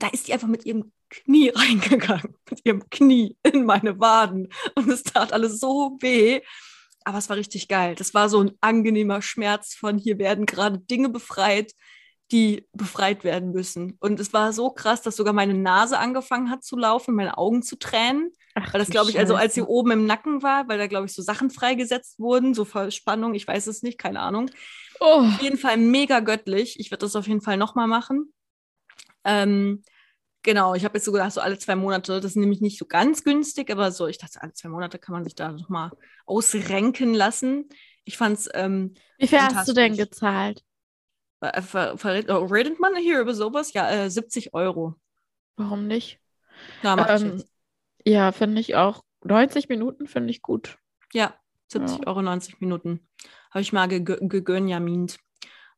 Da ist die einfach mit ihrem Knie reingegangen, mit ihrem Knie in meine Waden. Und es tat alles so weh. Aber es war richtig geil. Das war so ein angenehmer Schmerz von hier werden gerade Dinge befreit, die befreit werden müssen. Und es war so krass, dass sogar meine Nase angefangen hat zu laufen, meine Augen zu tränen. Ach, weil das, glaube ich, also als sie oben im Nacken war, weil da, glaube ich, so Sachen freigesetzt wurden, so Verspannung, ich weiß es nicht, keine Ahnung. Oh. Auf jeden Fall mega göttlich. Ich werde das auf jeden Fall nochmal machen. Ähm, Genau, ich habe jetzt so gedacht, so alle zwei Monate, das ist nämlich nicht so ganz günstig, aber so, ich dachte, alle zwei Monate kann man sich da nochmal ausrenken lassen. Ich fand es. Ähm, Wie viel hast du denn gezahlt? Ver, ver, ver, oh, redet man hier über sowas? Ja, äh, 70 Euro. Warum nicht? Ja, ähm, ja finde ich auch. 90 Minuten finde ich gut. Ja, 70 ja. Euro 90 Minuten. Habe ich mal gegönjamint.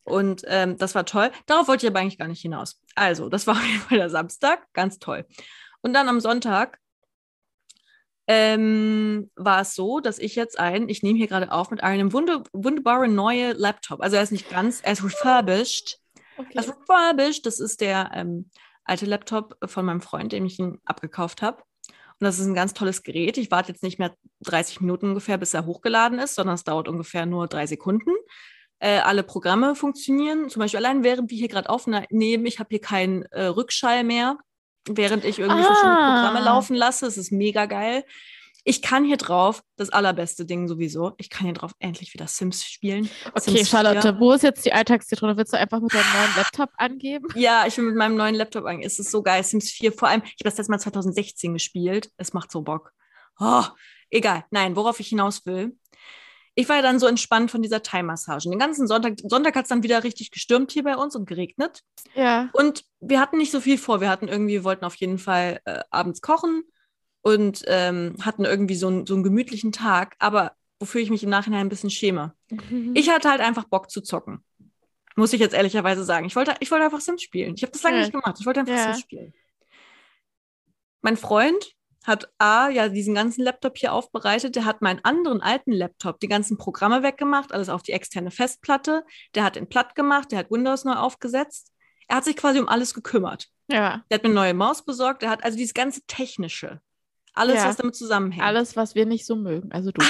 Und ähm, das war toll. Darauf wollte ich aber eigentlich gar nicht hinaus. Also, das war auf jeden Fall der Samstag, ganz toll. Und dann am Sonntag ähm, war es so, dass ich jetzt ein, ich nehme hier gerade auf mit einem wunder, wunderbaren neuen Laptop. Also er ist nicht ganz, er ist refurbished. Okay. Er ist refurbished, das ist der ähm, alte Laptop von meinem Freund, dem ich ihn abgekauft habe. Und das ist ein ganz tolles Gerät. Ich warte jetzt nicht mehr 30 Minuten ungefähr, bis er hochgeladen ist, sondern es dauert ungefähr nur drei Sekunden äh, alle Programme funktionieren. Zum Beispiel allein während wir hier gerade aufnehmen, ich habe hier keinen äh, Rückschall mehr, während ich irgendwie ah. verschiedene Programme laufen lasse. Es ist mega geil. Ich kann hier drauf, das allerbeste Ding sowieso, ich kann hier drauf endlich wieder Sims spielen. Okay, Sims Charlotte, wo ist jetzt die Alltagszitrone? Willst du einfach mit deinem neuen Laptop angeben? Ja, ich will mit meinem neuen Laptop angeben. Es ist so geil. Sims 4, vor allem, ich habe das letzte Mal 2016 gespielt. Es macht so Bock. Oh, egal. Nein, worauf ich hinaus will ich war ja dann so entspannt von dieser Thai-Massage. Den ganzen Sonntag, Sonntag hat es dann wieder richtig gestürmt hier bei uns und geregnet. Ja. Und wir hatten nicht so viel vor. Wir hatten irgendwie, wir wollten auf jeden Fall äh, abends kochen und ähm, hatten irgendwie so, ein, so einen gemütlichen Tag, aber wofür ich mich im Nachhinein ein bisschen schäme. Mhm. Ich hatte halt einfach Bock zu zocken. Muss ich jetzt ehrlicherweise sagen. Ich wollte, ich wollte einfach Sims spielen. Ich habe das lange ja. nicht gemacht. Ich wollte einfach ja. Sims spielen. Mein Freund hat A, ja diesen ganzen Laptop hier aufbereitet. Der hat meinen anderen alten Laptop die ganzen Programme weggemacht, alles auf die externe Festplatte. Der hat ihn platt gemacht, der hat Windows neu aufgesetzt. Er hat sich quasi um alles gekümmert. Ja. Der hat mir eine neue Maus besorgt. Der hat also dieses ganze Technische. Alles, ja. was damit zusammenhängt. Alles, was wir nicht so mögen. Also du.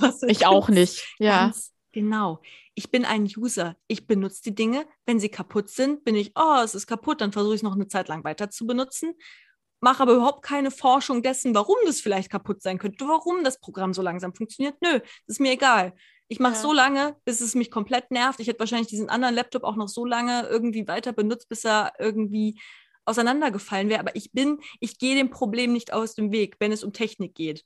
Alles, ich auch nicht. Ja. Ganz genau. Ich bin ein User. Ich benutze die Dinge. Wenn sie kaputt sind, bin ich, oh, es ist kaputt, dann versuche ich es noch eine Zeit lang weiter zu benutzen mache aber überhaupt keine Forschung dessen, warum das vielleicht kaputt sein könnte, warum das Programm so langsam funktioniert. Nö, das ist mir egal. Ich mache ja. so lange, bis es mich komplett nervt. Ich hätte wahrscheinlich diesen anderen Laptop auch noch so lange irgendwie weiter benutzt, bis er irgendwie auseinandergefallen wäre. Aber ich bin, ich gehe dem Problem nicht aus dem Weg, wenn es um Technik geht.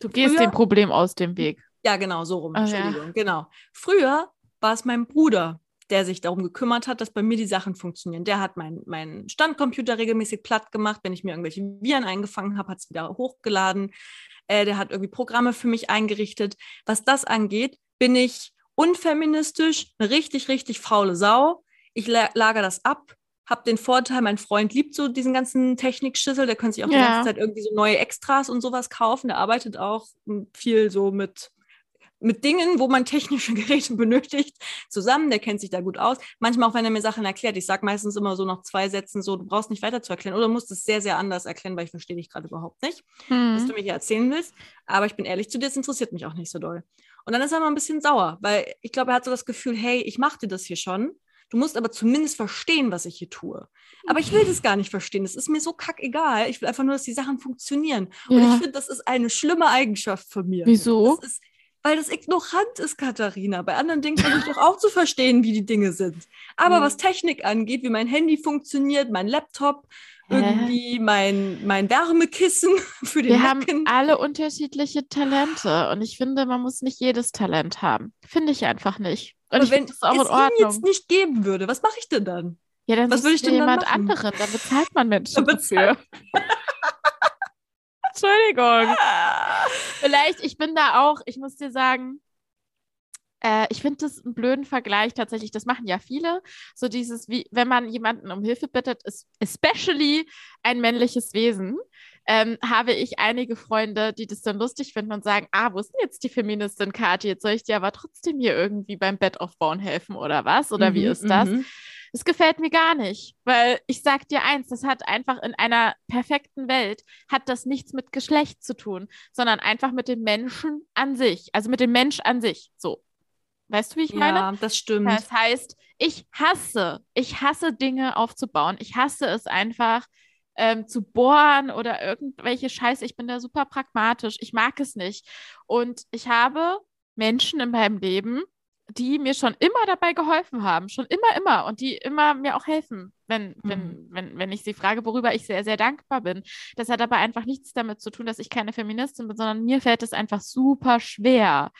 Du gehst Früher, dem Problem aus dem Weg. Ja, genau, so rum. Oh, Entschuldigung, ja. genau. Früher war es mein Bruder, der sich darum gekümmert hat, dass bei mir die Sachen funktionieren. Der hat meinen mein Standcomputer regelmäßig platt gemacht. Wenn ich mir irgendwelche Viren eingefangen habe, hat es wieder hochgeladen. Äh, der hat irgendwie Programme für mich eingerichtet. Was das angeht, bin ich unfeministisch, eine richtig, richtig faule Sau. Ich la lager das ab, habe den Vorteil, mein Freund liebt so diesen ganzen Technikschüssel, der könnte sich auch ja. die ganze Zeit irgendwie so neue Extras und sowas kaufen. Der arbeitet auch viel so mit mit Dingen, wo man technische Geräte benötigt, zusammen. Der kennt sich da gut aus. Manchmal auch, wenn er mir Sachen erklärt. Ich sage meistens immer so nach zwei Sätzen so, du brauchst nicht weiter zu erklären oder musst es sehr, sehr anders erklären, weil ich verstehe dich gerade überhaupt nicht, hm. was du mir hier erzählen willst. Aber ich bin ehrlich zu dir, es interessiert mich auch nicht so doll. Und dann ist er immer ein bisschen sauer, weil ich glaube, er hat so das Gefühl, hey, ich mache dir das hier schon. Du musst aber zumindest verstehen, was ich hier tue. Aber ich will das gar nicht verstehen. Das ist mir so kackegal. Ich will einfach nur, dass die Sachen funktionieren. Ja. Und ich finde, das ist eine schlimme Eigenschaft von mir. Wieso? Das ist, weil das ignorant ist, Katharina. Bei anderen Dingen versuche ich doch auch zu verstehen, wie die Dinge sind. Aber mhm. was Technik angeht, wie mein Handy funktioniert, mein Laptop, irgendwie mein, mein Wärmekissen für den Wir Nacken. haben alle unterschiedliche Talente und ich finde, man muss nicht jedes Talent haben. Finde ich einfach nicht. Und Aber wenn es ihn jetzt nicht geben würde, was mache ich denn dann? Ja, dann was würde ich denn jemand anderen. Dann bezahlt man Menschen dafür. Entschuldigung. Vielleicht, ich bin da auch, ich muss dir sagen, äh, ich finde das einen blöden Vergleich tatsächlich. Das machen ja viele. So dieses, wie wenn man jemanden um Hilfe bittet, ist especially ein männliches Wesen. Ähm, habe ich einige Freunde, die das dann lustig finden und sagen, ah, wo ist denn jetzt die Feministin Kathi? Jetzt soll ich dir aber trotzdem hier irgendwie beim Bett aufbauen helfen oder was? Oder mhm, wie ist das? Mhm. Das gefällt mir gar nicht, weil ich sag dir eins, das hat einfach in einer perfekten Welt hat das nichts mit Geschlecht zu tun, sondern einfach mit dem Menschen an sich, also mit dem Mensch an sich. So. Weißt du, wie ich meine? Ja, das stimmt. Das heißt, ich hasse, ich hasse Dinge aufzubauen. Ich hasse es einfach ähm, zu bohren oder irgendwelche Scheiße. Ich bin da super pragmatisch. Ich mag es nicht. Und ich habe Menschen in meinem Leben, die mir schon immer dabei geholfen haben, schon immer, immer und die immer mir auch helfen, wenn, mhm. wenn, wenn, wenn ich sie frage, worüber ich sehr, sehr dankbar bin. Das hat aber einfach nichts damit zu tun, dass ich keine Feministin bin, sondern mir fällt es einfach super schwer,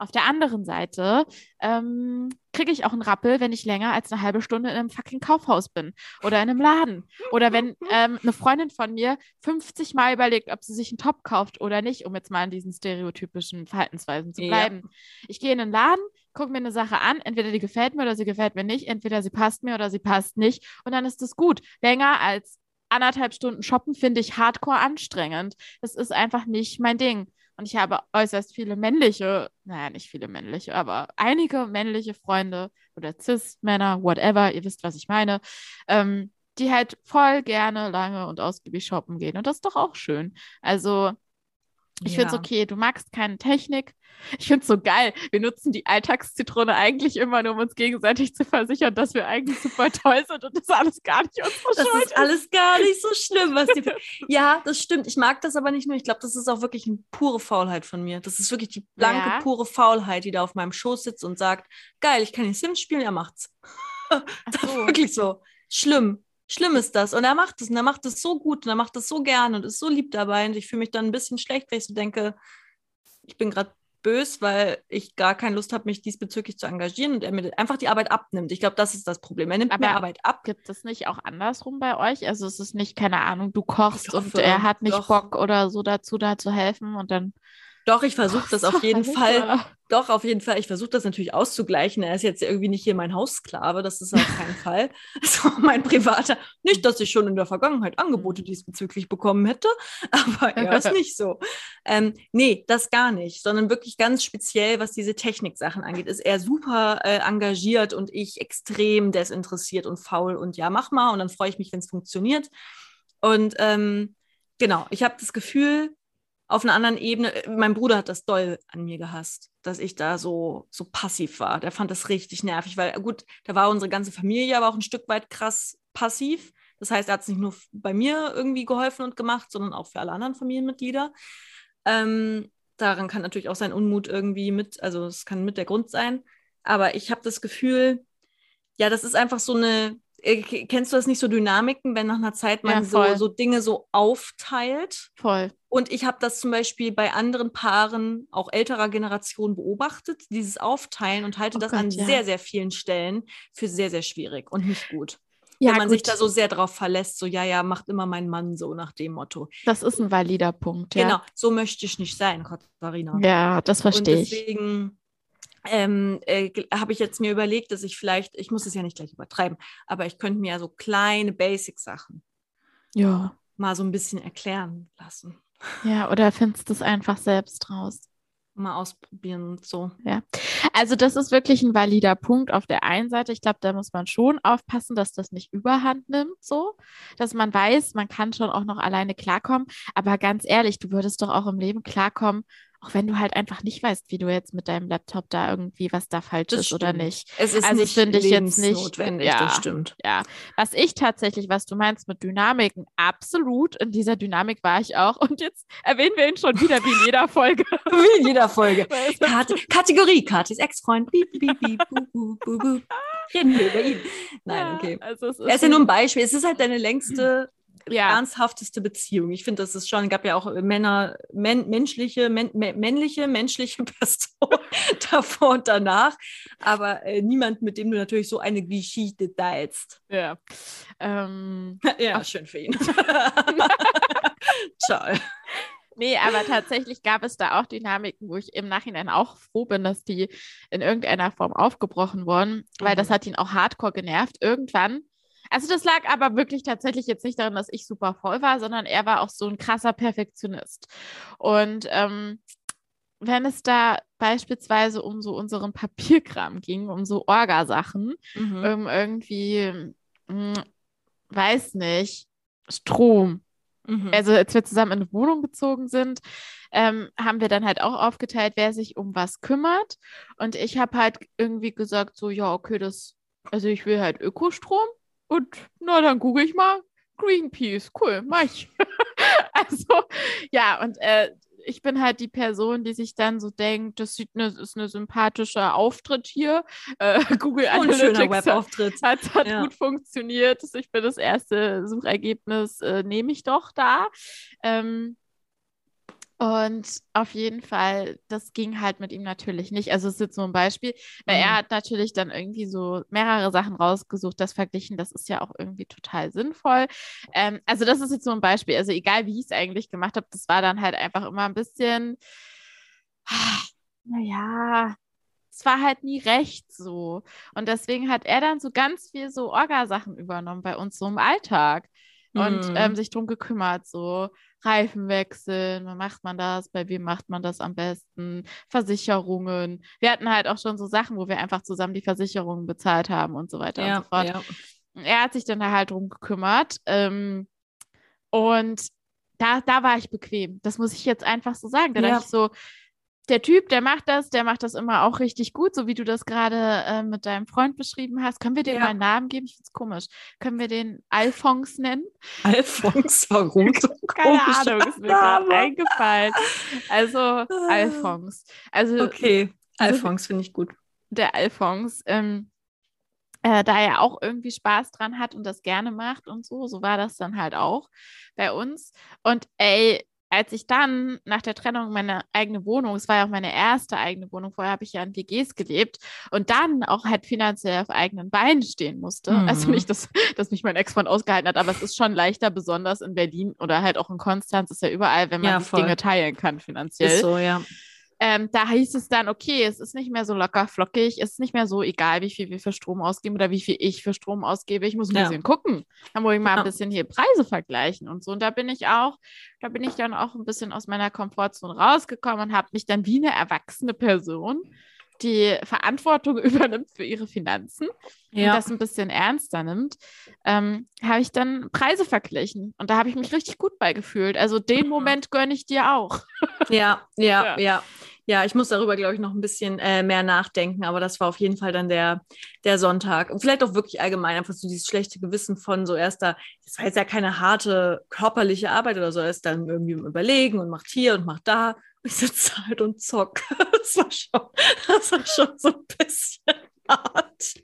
auf der anderen Seite ähm, kriege ich auch einen Rappel, wenn ich länger als eine halbe Stunde in einem fucking Kaufhaus bin oder in einem Laden. Oder wenn ähm, eine Freundin von mir 50 Mal überlegt, ob sie sich einen Top kauft oder nicht, um jetzt mal in diesen stereotypischen Verhaltensweisen zu bleiben. Ja. Ich gehe in einen Laden, gucke mir eine Sache an, entweder die gefällt mir oder sie gefällt mir nicht, entweder sie passt mir oder sie passt nicht und dann ist es gut. Länger als anderthalb Stunden shoppen finde ich hardcore anstrengend. Das ist einfach nicht mein Ding. Und ich habe äußerst viele männliche, naja, nicht viele männliche, aber einige männliche Freunde oder Cis-Männer, whatever, ihr wisst, was ich meine, ähm, die halt voll gerne lange und ausgiebig shoppen gehen. Und das ist doch auch schön. Also ich ja. finde es okay, du magst keine Technik. Ich finde es so geil. Wir nutzen die Alltagszitrone eigentlich immer nur, um uns gegenseitig zu versichern, dass wir eigentlich super toll sind und das ist alles gar nicht unsere das Schuld. Das ist alles gar nicht so schlimm, was die. ja, das stimmt. Ich mag das aber nicht nur. Ich glaube, das ist auch wirklich eine pure Faulheit von mir. Das ist wirklich die blanke, ja. pure Faulheit, die da auf meinem Schoß sitzt und sagt: Geil, ich kann die Sims spielen, er macht's. das so. ist wirklich so. Schlimm. Schlimm ist das. Und er macht es und er macht es so gut und er macht es so gerne und ist so lieb dabei. Und ich fühle mich dann ein bisschen schlecht, weil ich so denke, ich bin gerade bös, weil ich gar keine Lust habe, mich diesbezüglich zu engagieren und er mir einfach die Arbeit abnimmt. Ich glaube, das ist das Problem. Er nimmt Aber mir Arbeit ab. Gibt es nicht auch andersrum bei euch? Also es ist nicht, keine Ahnung, du kochst hoffe, und er hat nicht doch. Bock oder so dazu, da zu helfen und dann doch, ich versuche das auf jeden Fall. Doch, auf jeden Fall. Ich versuche das natürlich auszugleichen. Er ist jetzt irgendwie nicht hier mein Haussklave, das ist auf keinen Fall. So mein privater. Nicht, dass ich schon in der Vergangenheit Angebote diesbezüglich bekommen hätte, aber er ist nicht so. Ähm, nee, das gar nicht, sondern wirklich ganz speziell, was diese Techniksachen angeht, ist er super äh, engagiert und ich extrem desinteressiert und faul und ja, mach mal und dann freue ich mich, wenn es funktioniert. Und ähm, genau, ich habe das Gefühl, auf einer anderen Ebene, äh, mein Bruder hat das doll an mir gehasst, dass ich da so, so passiv war. Der fand das richtig nervig, weil gut, da war unsere ganze Familie aber auch ein Stück weit krass passiv. Das heißt, er hat es nicht nur bei mir irgendwie geholfen und gemacht, sondern auch für alle anderen Familienmitglieder. Ähm, daran kann natürlich auch sein Unmut irgendwie mit, also es kann mit der Grund sein. Aber ich habe das Gefühl, ja, das ist einfach so eine, äh, kennst du das nicht so Dynamiken, wenn nach einer Zeit man ja, so, so Dinge so aufteilt? Voll. Und ich habe das zum Beispiel bei anderen Paaren, auch älterer Generation, beobachtet, dieses Aufteilen und halte oh das Gott, an ja. sehr, sehr vielen Stellen für sehr, sehr schwierig und nicht gut. Ja, wenn man gut. sich da so sehr drauf verlässt, so ja, ja, macht immer mein Mann so nach dem Motto. Das ist ein valider Punkt, ja. Genau, so möchte ich nicht sein, Katharina. Ja, das verstehe ich. Deswegen ähm, äh, habe ich jetzt mir überlegt, dass ich vielleicht, ich muss es ja nicht gleich übertreiben, aber ich könnte mir ja so kleine Basic-Sachen Ja. mal so ein bisschen erklären lassen. Ja, oder findest du es einfach selbst raus? Mal ausprobieren und so. Also das ist wirklich ein valider Punkt auf der einen Seite. Ich glaube, da muss man schon aufpassen, dass das nicht überhand nimmt, so, dass man weiß, man kann schon auch noch alleine klarkommen. Aber ganz ehrlich, du würdest doch auch im Leben klarkommen, auch wenn du halt einfach nicht weißt, wie du jetzt mit deinem Laptop da irgendwie, was da falsch Das ist oder stimmt. nicht. Es ist Also nicht finde ich jetzt nicht- notwendig, ja. das stimmt. Ja, was ich tatsächlich, was du meinst mit Dynamiken, absolut. In dieser Dynamik war ich auch. Und jetzt erwähnen wir ihn schon wieder wie in jeder Folge. Wie in jeder Folge. Kate, Kategorie, Katis Ex-Freund. Reden wir über ihn. Nein, okay. Also es ist Er ist ja nur ein Beispiel. Es ist halt deine längste, ja, ernsthafteste Beziehung. Ich finde, das ist schon, gab ja auch Männer, men, menschliche, men, mä- männliche, menschliche Personen davor und danach. Aber äh, niemand, mit dem du natürlich so eine Geschichte teilst. ja. Ähm, Ja, schön für ihn. Ciao. Nee, aber tatsächlich gab es da auch Dynamiken, wo ich im Nachhinein auch froh bin, dass die in irgendeiner Form aufgebrochen wurden, weil Mhm. das hat ihn auch hardcore genervt. Irgendwann. Also das lag aber wirklich tatsächlich jetzt nicht daran, dass ich super voll war, sondern er war auch so ein krasser Perfektionist. Und ähm, wenn es da beispielsweise um so unseren Papierkram ging, um so Orgasachen, Mhm. um irgendwie, mh, weiß nicht, Strom, Mhm. also als wir zusammen in eine Wohnung gezogen sind, ähm, haben wir dann halt auch aufgeteilt, wer sich um was kümmert. Und ich habe halt irgendwie gesagt, so, ja, okay, das, also ich will halt Ökostrom und na, dann google ich mal Greenpeace. Cool, mach ich. also, ja, und äh, ich bin halt die Person, die sich dann so denkt, das sieht eine, ist ein sympathischer Auftritt hier. Äh, Google Und ein schöner Analytics hat, Webauftritt. hat, hat Ja. gut funktioniert. Ich bin das erste Suchergebnis, äh, nehme ich doch da. Ähm, und auf jeden Fall, das ging halt mit ihm natürlich nicht. Also es ist jetzt nur ein Beispiel, weil Mhm. er hat natürlich dann irgendwie so mehrere Sachen rausgesucht, das verglichen, das ist ja auch irgendwie total sinnvoll. Ähm, also das ist jetzt nur ein Beispiel. Also egal, wie ich es eigentlich gemacht habe, das war dann halt einfach immer ein bisschen, naja, es war halt nie recht so. Und deswegen hat er dann so ganz viel so Orgasachen übernommen bei uns so im Alltag und Mhm. ähm, sich drum gekümmert, so Reifen wechseln, wie macht man das, bei wem macht man das am besten, Versicherungen. Wir hatten halt auch schon so Sachen, wo wir einfach zusammen die Versicherungen bezahlt haben und so weiter und ja, so fort. ja. Er hat sich dann da halt drum gekümmert ähm, und da, da war ich bequem. Das muss ich jetzt einfach so sagen. Da Ja. dachte ich so, der Typ, der macht das, der macht das immer auch richtig gut, so wie du das gerade äh, mit deinem Freund beschrieben hast. Können wir dem Ja. mal einen Namen geben? Ich finde es komisch. Können wir den Alphonse nennen? Alphonse, warum so Keine Ahnung, ist mir gerade eingefallen. Also Alphonse. Also Okay, Alphonse finde ich gut. der Alphonse, ähm, äh, da er auch irgendwie Spaß dran hat und das gerne macht und so, so war das dann halt auch bei uns. Und ey, als ich dann nach der Trennung meine eigene Wohnung, es war ja auch meine erste eigene Wohnung, vorher habe ich ja in WGs gelebt und dann auch halt finanziell auf eigenen Beinen stehen musste. Mhm. Also nicht, dass, dass mich mein Ex-Freund ausgehalten hat, aber es ist schon leichter, besonders in Berlin oder halt auch in Konstanz, ist ja überall, wenn man Ja. Dinge teilen kann finanziell. Ist so, ja. Ähm, da hieß es dann, okay, es ist nicht mehr so locker flockig, es ist nicht mehr so egal, wie viel wir für Strom ausgeben oder wie viel ich für Strom ausgebe. Ich muss ein Ja. bisschen gucken. Da muss ich mal Ja. ein bisschen hier Preise vergleichen und so. Und da bin ich auch, da bin ich dann auch ein bisschen aus meiner Komfortzone rausgekommen und habe mich dann wie eine erwachsene Person, die Verantwortung übernimmt für ihre Finanzen und Ja, das ein bisschen ernster nimmt, ähm, habe ich dann Preise verglichen. Und da habe ich mich richtig gut bei gefühlt. Also den. Moment gönne ich dir auch. ja, ja, Ja. ja. Ja, ich muss darüber, glaube ich, noch ein bisschen äh, mehr nachdenken, aber das war auf jeden Fall dann der, der Sonntag. Und vielleicht auch wirklich allgemein einfach so dieses schlechte Gewissen von so erster, das war jetzt ja keine harte körperliche Arbeit oder so, er ist dann irgendwie im Überlegen und macht hier und macht da. Ich sitze halt und zock. Das war schon, das war schon so ein bisschen hart.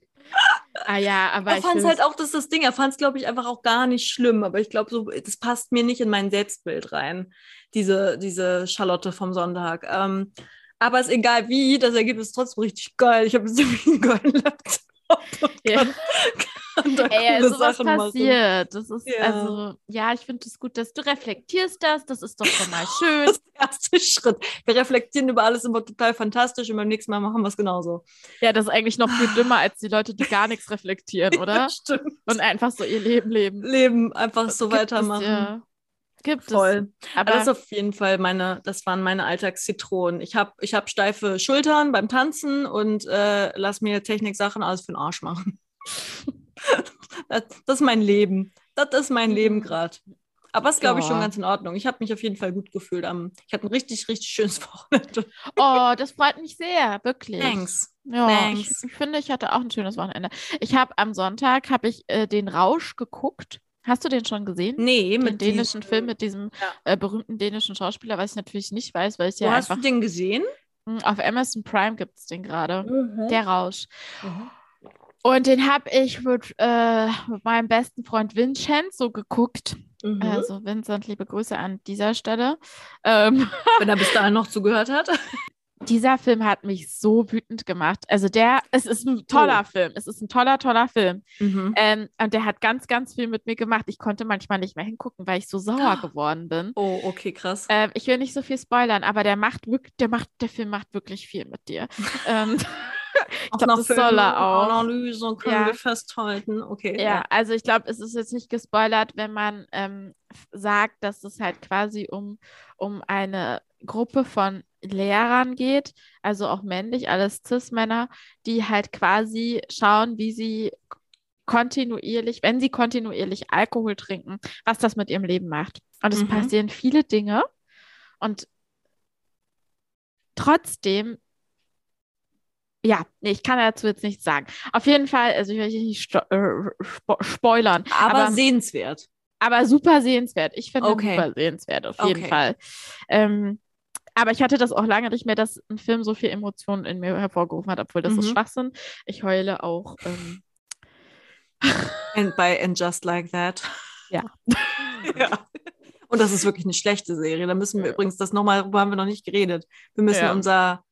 Ah ja, aber er ich fand es halt auch, das ist das Ding, er fand es, glaube ich, einfach auch gar nicht schlimm, aber ich glaube, so, das passt mir nicht in mein Selbstbild rein, diese, diese Charlotte vom Sonntag. Ähm, aber ist egal wie, das Ergebnis ist trotzdem richtig geil. Ich habe jetzt nämlich einen geilen Laptop Ja. kann, kann da Ey, coole sowas Sachen machen. passiert. Das ist, Ja. also, ja, ich finde es gut, dass du reflektierst das. Das ist doch schon mal schön. Das ist der erste Schritt. Wir reflektieren über alles immer total fantastisch und beim nächsten Mal machen wir es genauso. Ja, das ist eigentlich noch viel dümmer als die Leute, die gar nichts reflektieren, oder? Stimmt. Und einfach so ihr Leben leben. Leben einfach so Gibt weitermachen. Es, ja. Gibt Voll. es. Aber Aber das ist auf jeden Fall meine, das waren meine Alltagszitronen. Ich habe ich hab steife Schultern beim Tanzen und äh, lass mir Techniksachen alles für den Arsch machen. das, das ist mein Leben. Das ist mein Leben gerade. Aber es ist, glaube ich, schon ganz in Ordnung. Ich habe mich auf jeden Fall gut gefühlt. Am, ich hatte ein richtig, richtig schönes Wochenende. oh, das freut mich sehr, wirklich. Thanks. Ja, Thanks. Ich, ich finde, ich hatte auch ein schönes Wochenende. Ich habe am Sonntag habe ich äh, den Rausch geguckt. Hast du den schon gesehen? Nee, Den mit dänischen diesem- Film mit diesem Ja. äh, berühmten dänischen Schauspieler, was ich natürlich nicht weiß, weil ich Wo ja hast einfach du den gesehen? Hm, auf Amazon Prime gibt es den gerade. Mhm. Der Rausch. Mhm. Und den habe ich mit, äh, mit meinem besten Freund Vincenzo geguckt. Mhm. Also Vincent, liebe Grüße an dieser Stelle. Ähm, Wenn er bis dahin noch zugehört hat. dieser Film hat mich so wütend gemacht. Also der, es ist ein toller Oh. Film. Es ist ein toller, toller Film. Mhm. Ähm, und der hat ganz, ganz viel mit mir gemacht. Ich konnte manchmal nicht mehr hingucken, weil ich so sauer geworden bin. Oh, okay, krass. Ähm, ich will nicht so viel spoilern, aber der macht wirklich, der macht, der Film macht wirklich viel mit dir. ähm, Auch glaub, nach das soll er auch. Analyse können Ja. wir festhalten. Okay. ja, also ich glaube, es ist jetzt nicht gespoilert, wenn man ähm, sagt, dass es halt quasi um, um eine Gruppe von Lehrern geht, also auch männlich, alles Cis-Männer, die halt quasi schauen, wie sie kontinuierlich, wenn sie kontinuierlich Alkohol trinken, was das mit ihrem Leben macht. Und es Mhm. passieren viele Dinge und trotzdem, ja, nee, ich kann dazu jetzt nichts sagen. Auf jeden Fall, also ich will hier nicht äh, spo spoilern, Aber, aber, sehenswert. aber super sehenswert. Ich finde Okay. super sehenswert, auf jeden Okay. Fall. Ähm, aber ich hatte das auch lange nicht mehr, dass ein Film so viel Emotionen in mir hervorgerufen hat, obwohl das ist Mhm. Schwachsinn. Ich heule auch. Ähm, And by And Just Like That. Ja. ja. Und das ist wirklich eine schlechte Serie. Da müssen wir Ja. übrigens, das nochmal, darüber haben wir noch nicht geredet. Wir müssen Ja. unser,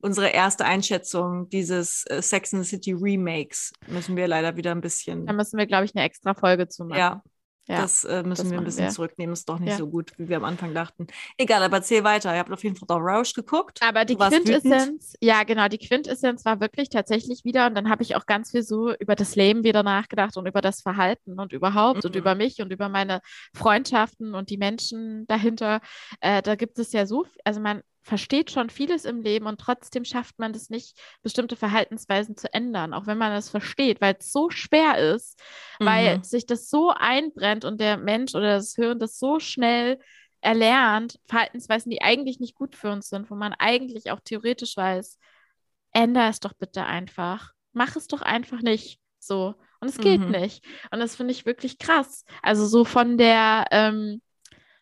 unsere erste Einschätzung dieses äh, Sex and the City Remakes, müssen wir leider wieder ein bisschen, da müssen wir, glaube ich, eine extra Folge zu machen. ja, Ja, das äh, müssen das wir ein bisschen wir. zurücknehmen. Ist doch nicht Ja. so gut, wie wir am Anfang dachten. Egal, aber erzähl weiter. Ihr habt auf jeden Fall The Roush geguckt. Aber die. Quintessenz, ja genau, die Quintessenz war wirklich tatsächlich wieder, und dann habe ich auch ganz viel so über das Leben wieder nachgedacht und über das Verhalten und überhaupt und Mhm. über mich und über meine Freundschaften und die Menschen dahinter. Äh, da gibt es ja so, also man versteht schon vieles im Leben und trotzdem schafft man es nicht, bestimmte Verhaltensweisen zu ändern, auch wenn man es versteht, weil es so schwer ist, weil Mhm. sich das so einbrennt und der Mensch oder das Hirn das so schnell erlernt, Verhaltensweisen, die eigentlich nicht gut für uns sind, wo man eigentlich auch theoretisch weiß, änder es doch bitte einfach. Mach es doch einfach nicht so. Und es geht Mhm. nicht. Und das finde ich wirklich krass. Also so von der ähm,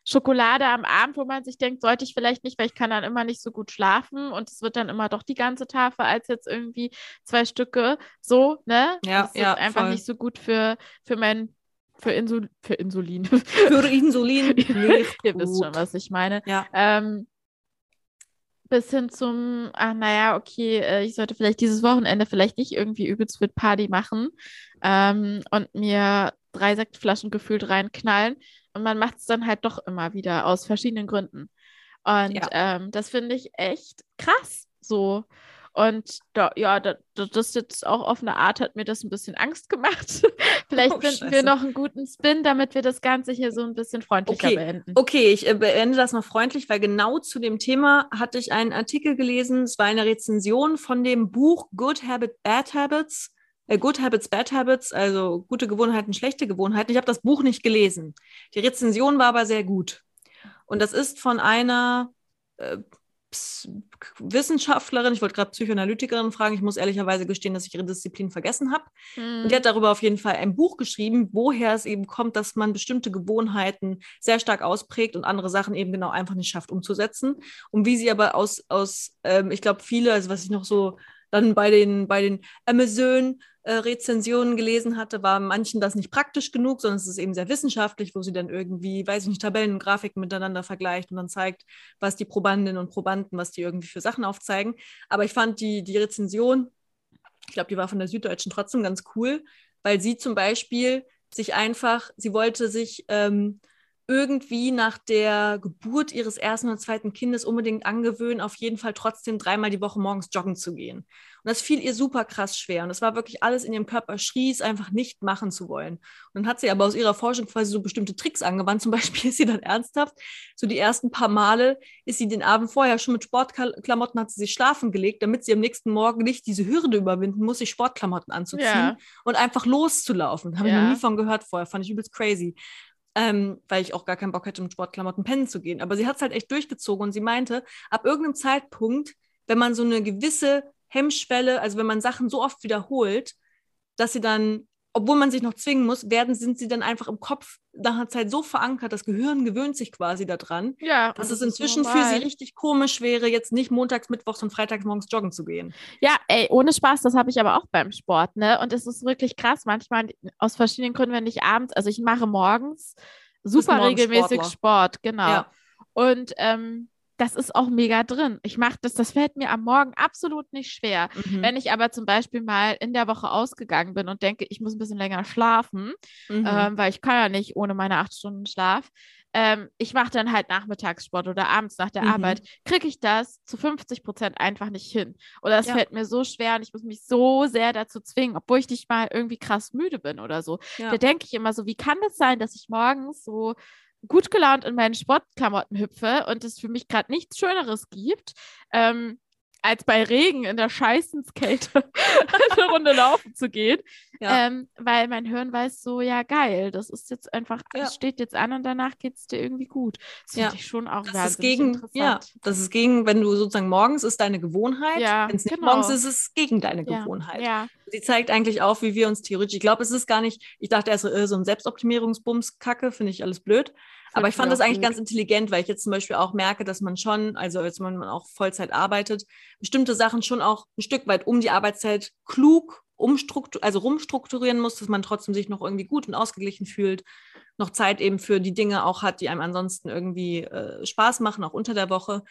Schokolade am Abend, wo man sich denkt, sollte ich vielleicht nicht, weil ich kann dann immer nicht so gut schlafen und es wird dann immer doch die ganze Tafel als jetzt irgendwie zwei Stücke. So, ne? Ja, das ist ja, einfach voll. nicht so gut für, für mein, für, Insul für Insulin. Für Insulin Ihr wisst schon, was ich meine. Ja. Ähm, bis hin zum, ach naja, okay, äh, ich sollte vielleicht dieses Wochenende vielleicht nicht irgendwie übelst mit Party machen ähm, und mir drei Sektflaschen gefühlt reinknallen. Und man macht es dann halt doch immer wieder aus verschiedenen Gründen. Und Ja. ähm, das finde ich echt krass so. Und da, ja, da, da, das jetzt auch auf eine Art hat mir das ein bisschen Angst gemacht. Vielleicht Oh, finden wir noch einen guten Spin, damit wir das Ganze hier so ein bisschen freundlicher Okay. beenden. Okay, ich äh, beende das noch freundlich, weil genau zu dem Thema hatte ich einen Artikel gelesen. Es war eine Rezension von dem Buch Good Habit, Bad Habits. Äh, Good Habits, Bad Habits, also gute Gewohnheiten, schlechte Gewohnheiten. Ich habe das Buch nicht gelesen. Die Rezension war aber sehr gut. Und das ist von einer äh, Wissenschaftlerin, ich wollte gerade Psychoanalytikerin fragen, ich muss ehrlicherweise gestehen, dass ich ihre Disziplin vergessen habe. Hm. Und die hat darüber auf jeden Fall ein Buch geschrieben, woher es eben kommt, dass man bestimmte Gewohnheiten sehr stark ausprägt und andere Sachen eben genau einfach nicht schafft umzusetzen. Und wie sie aber aus, aus ähm, ich glaube, viele, also was ich noch so dann bei den, bei den Amazon-Rezensionen gelesen hatte, war manchen das nicht praktisch genug, sondern es ist eben sehr wissenschaftlich, wo sie dann irgendwie, weiß ich nicht, Tabellen und Grafiken miteinander vergleicht und dann zeigt, was die Probandinnen und Probanden, was die irgendwie für Sachen aufzeigen. Aber ich fand die, die Rezension, ich glaube, die war von der Süddeutschen trotzdem ganz cool, weil sie zum Beispiel sich einfach, sie wollte sich ähm, irgendwie nach der Geburt ihres ersten oder zweiten Kindes unbedingt angewöhnen, auf jeden Fall trotzdem dreimal die Woche morgens joggen zu gehen. Und das fiel ihr super krass schwer. Und das war wirklich alles in ihrem Körper schrie es einfach nicht machen zu wollen. Und dann hat sie aber aus ihrer Forschung quasi so bestimmte Tricks angewandt. Zum Beispiel ist sie dann ernsthaft, so die ersten paar Male ist sie den Abend vorher schon mit Sportklamotten, hat sie sich schlafen gelegt, damit sie am nächsten Morgen nicht diese Hürde überwinden muss, sich Sportklamotten anzuziehen Ja. und einfach loszulaufen. Habe ich Ja. noch nie von gehört vorher, fand ich übelst crazy ähm, weil ich auch gar keinen Bock hätte, mit Sportklamotten pennen zu gehen. Aber sie hat es halt echt durchgezogen und sie meinte, ab irgendeinem Zeitpunkt, wenn man so eine gewisse Hemmschwelle, also wenn man Sachen so oft wiederholt, dass sie dann, obwohl man sich noch zwingen muss, werden, sind sie dann einfach im Kopf nach einer Zeit so verankert, das Gehirn gewöhnt sich quasi daran, Ja, dass es inzwischen für normal. sie richtig komisch wäre, jetzt nicht montags, mittwochs und freitags morgens joggen zu gehen. Ja, ey, ohne Spaß, das habe ich aber auch beim Sport, ne? Und es ist wirklich krass, manchmal aus verschiedenen Gründen, wenn ich abends, also ich mache morgens super regelmäßig Sportler. Sport, genau. Ja. Und ähm, das ist auch mega drin. Ich mache das, das fällt mir am Morgen absolut nicht schwer. Mhm. Wenn ich aber zum Beispiel mal in der Woche ausgegangen bin und denke, ich muss ein bisschen länger schlafen, Mhm. ähm, weil ich kann ja nicht ohne meine acht Stunden Schlaf. Ähm, ich mache dann halt Nachmittagssport oder abends nach der Mhm. Arbeit, kriege ich das zu 50 Prozent einfach nicht hin. Oder es Ja. fällt mir so schwer und ich muss mich so sehr dazu zwingen, obwohl ich nicht mal irgendwie krass müde bin oder so. ja. Da denke ich immer so, wie kann das sein, dass ich morgens so gut gelaunt in meinen Sportklamotten hüpfe und es für mich gerade nichts Schöneres gibt, ähm, als bei Regen in der Scheißenskälte eine Runde laufen zu gehen. Ja. Ähm, weil mein Hirn weiß so, ja geil, das ist jetzt einfach, Ja. es steht jetzt an und danach geht es dir irgendwie gut. Das finde Ja. ich schon auch Das ist gegen, interessant. ja, das ist gegen, wenn du sozusagen morgens ist deine Gewohnheit, Ja, wenn es nicht genau. morgens ist, ist es gegen deine Ja, Gewohnheit. Sie zeigt eigentlich auf, wie wir uns theoretisch, ich glaube, es ist gar nicht, ich dachte erst so, äh, so ein Selbstoptimierungsbums-Kacke, finde ich alles blöd. Aber ich fand das eigentlich ganz intelligent, weil ich jetzt zum Beispiel auch merke, dass man schon, also jetzt wenn man auch Vollzeit arbeitet, bestimmte Sachen schon auch ein Stück weit um die Arbeitszeit klug umstruktur also rumstrukturieren muss, dass man trotzdem sich noch irgendwie gut und ausgeglichen fühlt, noch Zeit eben für die Dinge auch hat, die einem ansonsten irgendwie äh, Spaß machen, auch unter der Woche.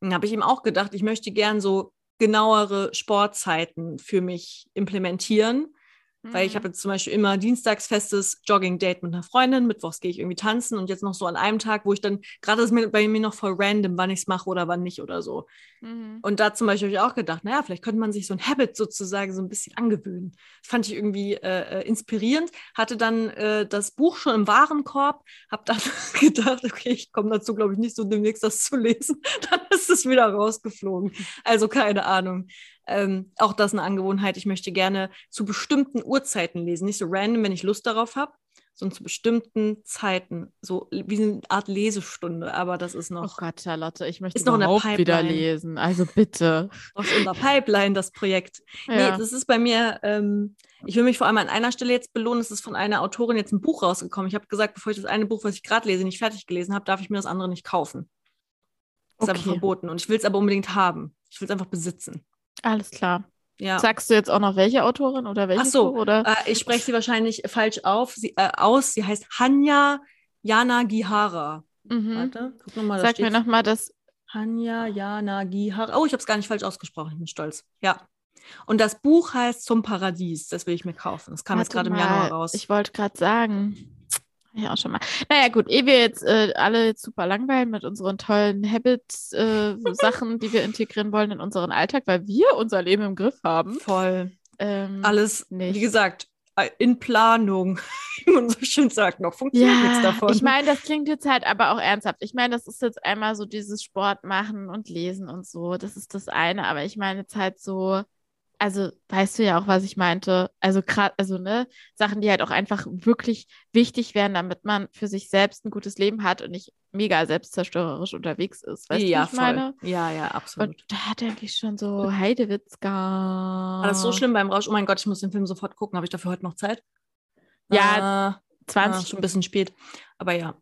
Dann habe ich ihm auch gedacht, ich möchte gern so genauere Sportzeiten für mich implementieren. Weil ich Mhm. habe jetzt zum Beispiel immer dienstags festes Jogging-Date mit einer Freundin, mittwochs gehe ich irgendwie tanzen und jetzt noch so an einem Tag, wo ich dann, gerade ist mir bei mir noch voll random, wann ich es mache oder wann nicht oder so. Mhm. Und da zum Beispiel habe ich auch gedacht, naja, vielleicht könnte man sich so ein Habit sozusagen so ein bisschen angewöhnen. Das fand ich irgendwie äh, äh, inspirierend. Hatte dann äh, das Buch schon im Warenkorb, habe dann gedacht, okay, ich komme dazu, glaube ich, nicht so demnächst das zu lesen. Dann ist es wieder rausgeflogen. Also keine Ahnung. Ähm, auch das eine Angewohnheit. Ich möchte gerne zu bestimmten Uhrzeiten lesen. Nicht so random, wenn ich Lust darauf habe, sondern zu bestimmten Zeiten. So wie eine Art Lesestunde. Aber das ist Oh noch Gott, Charlotte, ich möchte Ist noch in der überhaupt wieder Pipeline. lesen. Also bitte. aus unserer Pipeline, das Projekt. Ja. Nee, das ist bei mir, ähm, ich will mich vor allem an einer Stelle jetzt belohnen. Es ist von einer Autorin jetzt ein Buch rausgekommen. Ich habe gesagt, bevor ich das eine Buch, was ich gerade lese, nicht fertig gelesen habe, darf ich mir das andere nicht kaufen. Das ist einfach Okay. verboten. Und ich will es aber unbedingt haben. Ich will es einfach besitzen. Alles klar. Ja. Sagst du jetzt auch noch welche Autorin oder welches Ach so, Buch, oder? Äh, ich spreche sie wahrscheinlich falsch auf, sie, äh, aus. Sie heißt Hanya Yanagihara. Mhm. Warte, guck nochmal, Sag mir nochmal das. Hanya Yanagihara. Oh, ich habe es gar nicht falsch ausgesprochen. Ich bin stolz. Ja. Und das Buch heißt Zum Paradies. Das will ich mir kaufen. Das kam jetzt Warte gerade im Januar raus. Ich wollte gerade sagen. Ja, auch schon mal. Naja, gut, ehe wir jetzt äh, alle super langweilen mit unseren tollen Habits-Sachen, die wir integrieren wollen in unseren Alltag, weil wir unser Leben im Griff haben. Voll. Ähm, Alles, nicht. wie gesagt, äh, in Planung. Wie man so schön sagt, noch funktioniert nichts Ja, davon. ich meine, das klingt jetzt halt aber auch ernsthaft. Ich meine, das ist jetzt einmal so dieses Sport machen und lesen und so. Das ist das eine. Aber ich meine jetzt halt so, also weißt du ja auch, was ich meinte. Also gerade, also ne, Sachen, die halt auch einfach wirklich wichtig wären, damit man für sich selbst ein gutes Leben hat und nicht mega selbstzerstörerisch unterwegs ist. Weißt ja, du, wie ich voll. meine? Ja, ja, absolut. Und da denke ich schon so, Heidewitzka. War das so schlimm beim Rausch? Oh mein Gott, ich muss den Film sofort gucken. Habe ich dafür heute noch Zeit? Ja, Ah, 20 ah, schon ein bisschen spät. Aber ja.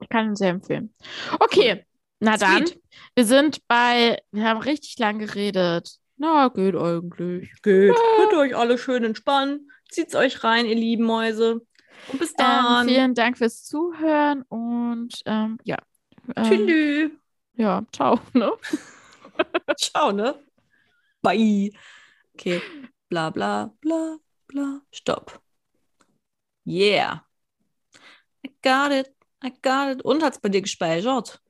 Ich kann ihn sehr empfehlen. Okay, na dann. Sweet. Wir sind bei, wir haben richtig lang geredet. Na, geht eigentlich. Geht. Könnt ihr euch alle schön entspannen. Zieht's euch rein, ihr lieben Mäuse. Und bis Ähm, dann. vielen Dank fürs Zuhören und ähm, ja. Ähm, Tschüss. ja, ciao. Ne? Ciao, ne? Bye. Okay. Bla bla bla bla, stopp. Yeah. I got it. I got it. Und hat es bei dir gespeichert?